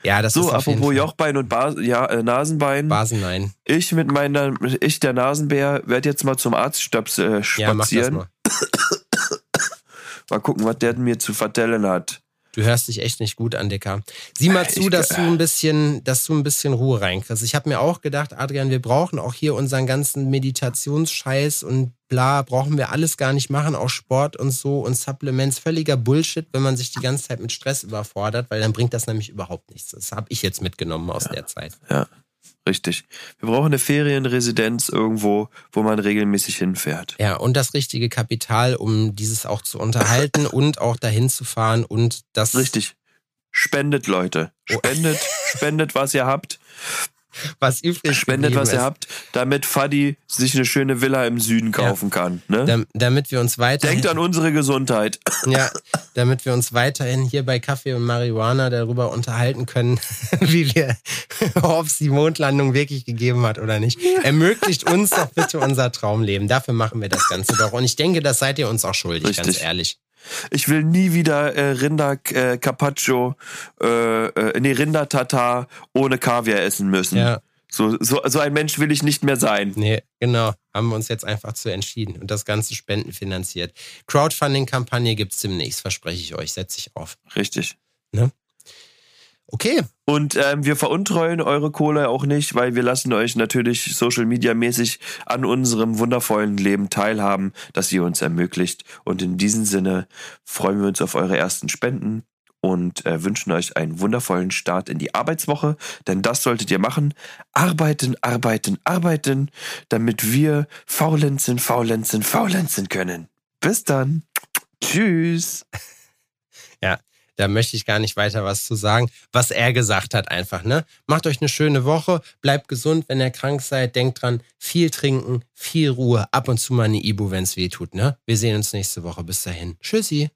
Ja, das So, ist apropos. Jochbein und Bas ja, äh, Nasenbein. Basen, nein. Ich mit meiner, ich der Nasenbär, werde jetzt mal zum Arzt stabs, äh, Ja, mach das spazieren. mal. [coughs] mal gucken, was der mir zu vertellen hat. Du hörst dich echt nicht gut an, Dicker. Sieh mal [laughs] zu, Ich- dass du ein bisschen, dass du ein bisschen Ruhe reinkriegst. Ich habe mir auch gedacht, Adrian, wir brauchen auch hier unseren ganzen Meditationsscheiß und bla, brauchen wir alles gar nicht machen, auch Sport und so und Supplements. Völliger Bullshit, wenn man sich die ganze Zeit mit Stress überfordert, weil dann bringt das nämlich überhaupt nichts. Das habe ich jetzt mitgenommen aus der Zeit. Richtig. Wir brauchen eine Ferienresidenz irgendwo, wo man regelmäßig hinfährt. Ja, und das richtige Kapital, um dieses auch zu unterhalten [laughs] und auch dahin zu fahren und das. Richtig. Spendet, Leute. Oh. Spendet, [laughs] spendet, was ihr habt. Was übrig Spendet, was ihr ist. habt, damit Fadi sich eine schöne Villa im Süden kaufen kann. Ne? Dam- damit wir uns weiterhin, Denkt an unsere Gesundheit. [laughs] ja, damit wir uns weiterhin hier bei Kaffee und Marihuana darüber unterhalten können, [laughs] wie wir, [laughs] ob es die Mondlandung wirklich gegeben hat oder nicht. Ermöglicht uns doch bitte unser Traumleben. Dafür machen wir das Ganze doch. Und ich denke, das seid ihr uns auch schuldig, ganz Richtig. ehrlich. Ich will nie wieder äh, Rinder äh, Carpaccio, äh, äh, nee, Rinder Tatar ohne Kaviar essen müssen. Ja, So, so, so ein Mensch will ich nicht mehr sein. nee, genau. Haben wir uns jetzt einfach zu entschieden und das Ganze spendenfinanziert. Crowdfunding-Kampagne gibt's demnächst, verspreche ich euch, setze ich auf. Richtig. Okay, Und ähm, wir veruntreuen eure Kohle auch nicht, weil wir lassen euch natürlich Social Media mäßig an unserem wundervollen Leben teilhaben, das ihr uns ermöglicht. Und in diesem Sinne freuen wir uns auf eure ersten Spenden und äh, wünschen euch einen wundervollen Start in die Arbeitswoche, denn das solltet ihr machen. Arbeiten, arbeiten, arbeiten, damit wir faulenzen, faulenzen, faulenzen können. Bis dann. Tschüss. Ja, da möchte ich gar nicht weiter was zu sagen. Was er gesagt hat einfach, ne? Macht euch eine schöne Woche, bleibt gesund, wenn ihr krank seid, denkt dran, viel trinken, viel Ruhe, ab und zu mal eine Ibu, wenn es weh tut, ne? Wir sehen uns nächste Woche. Bis dahin. Tschüssi.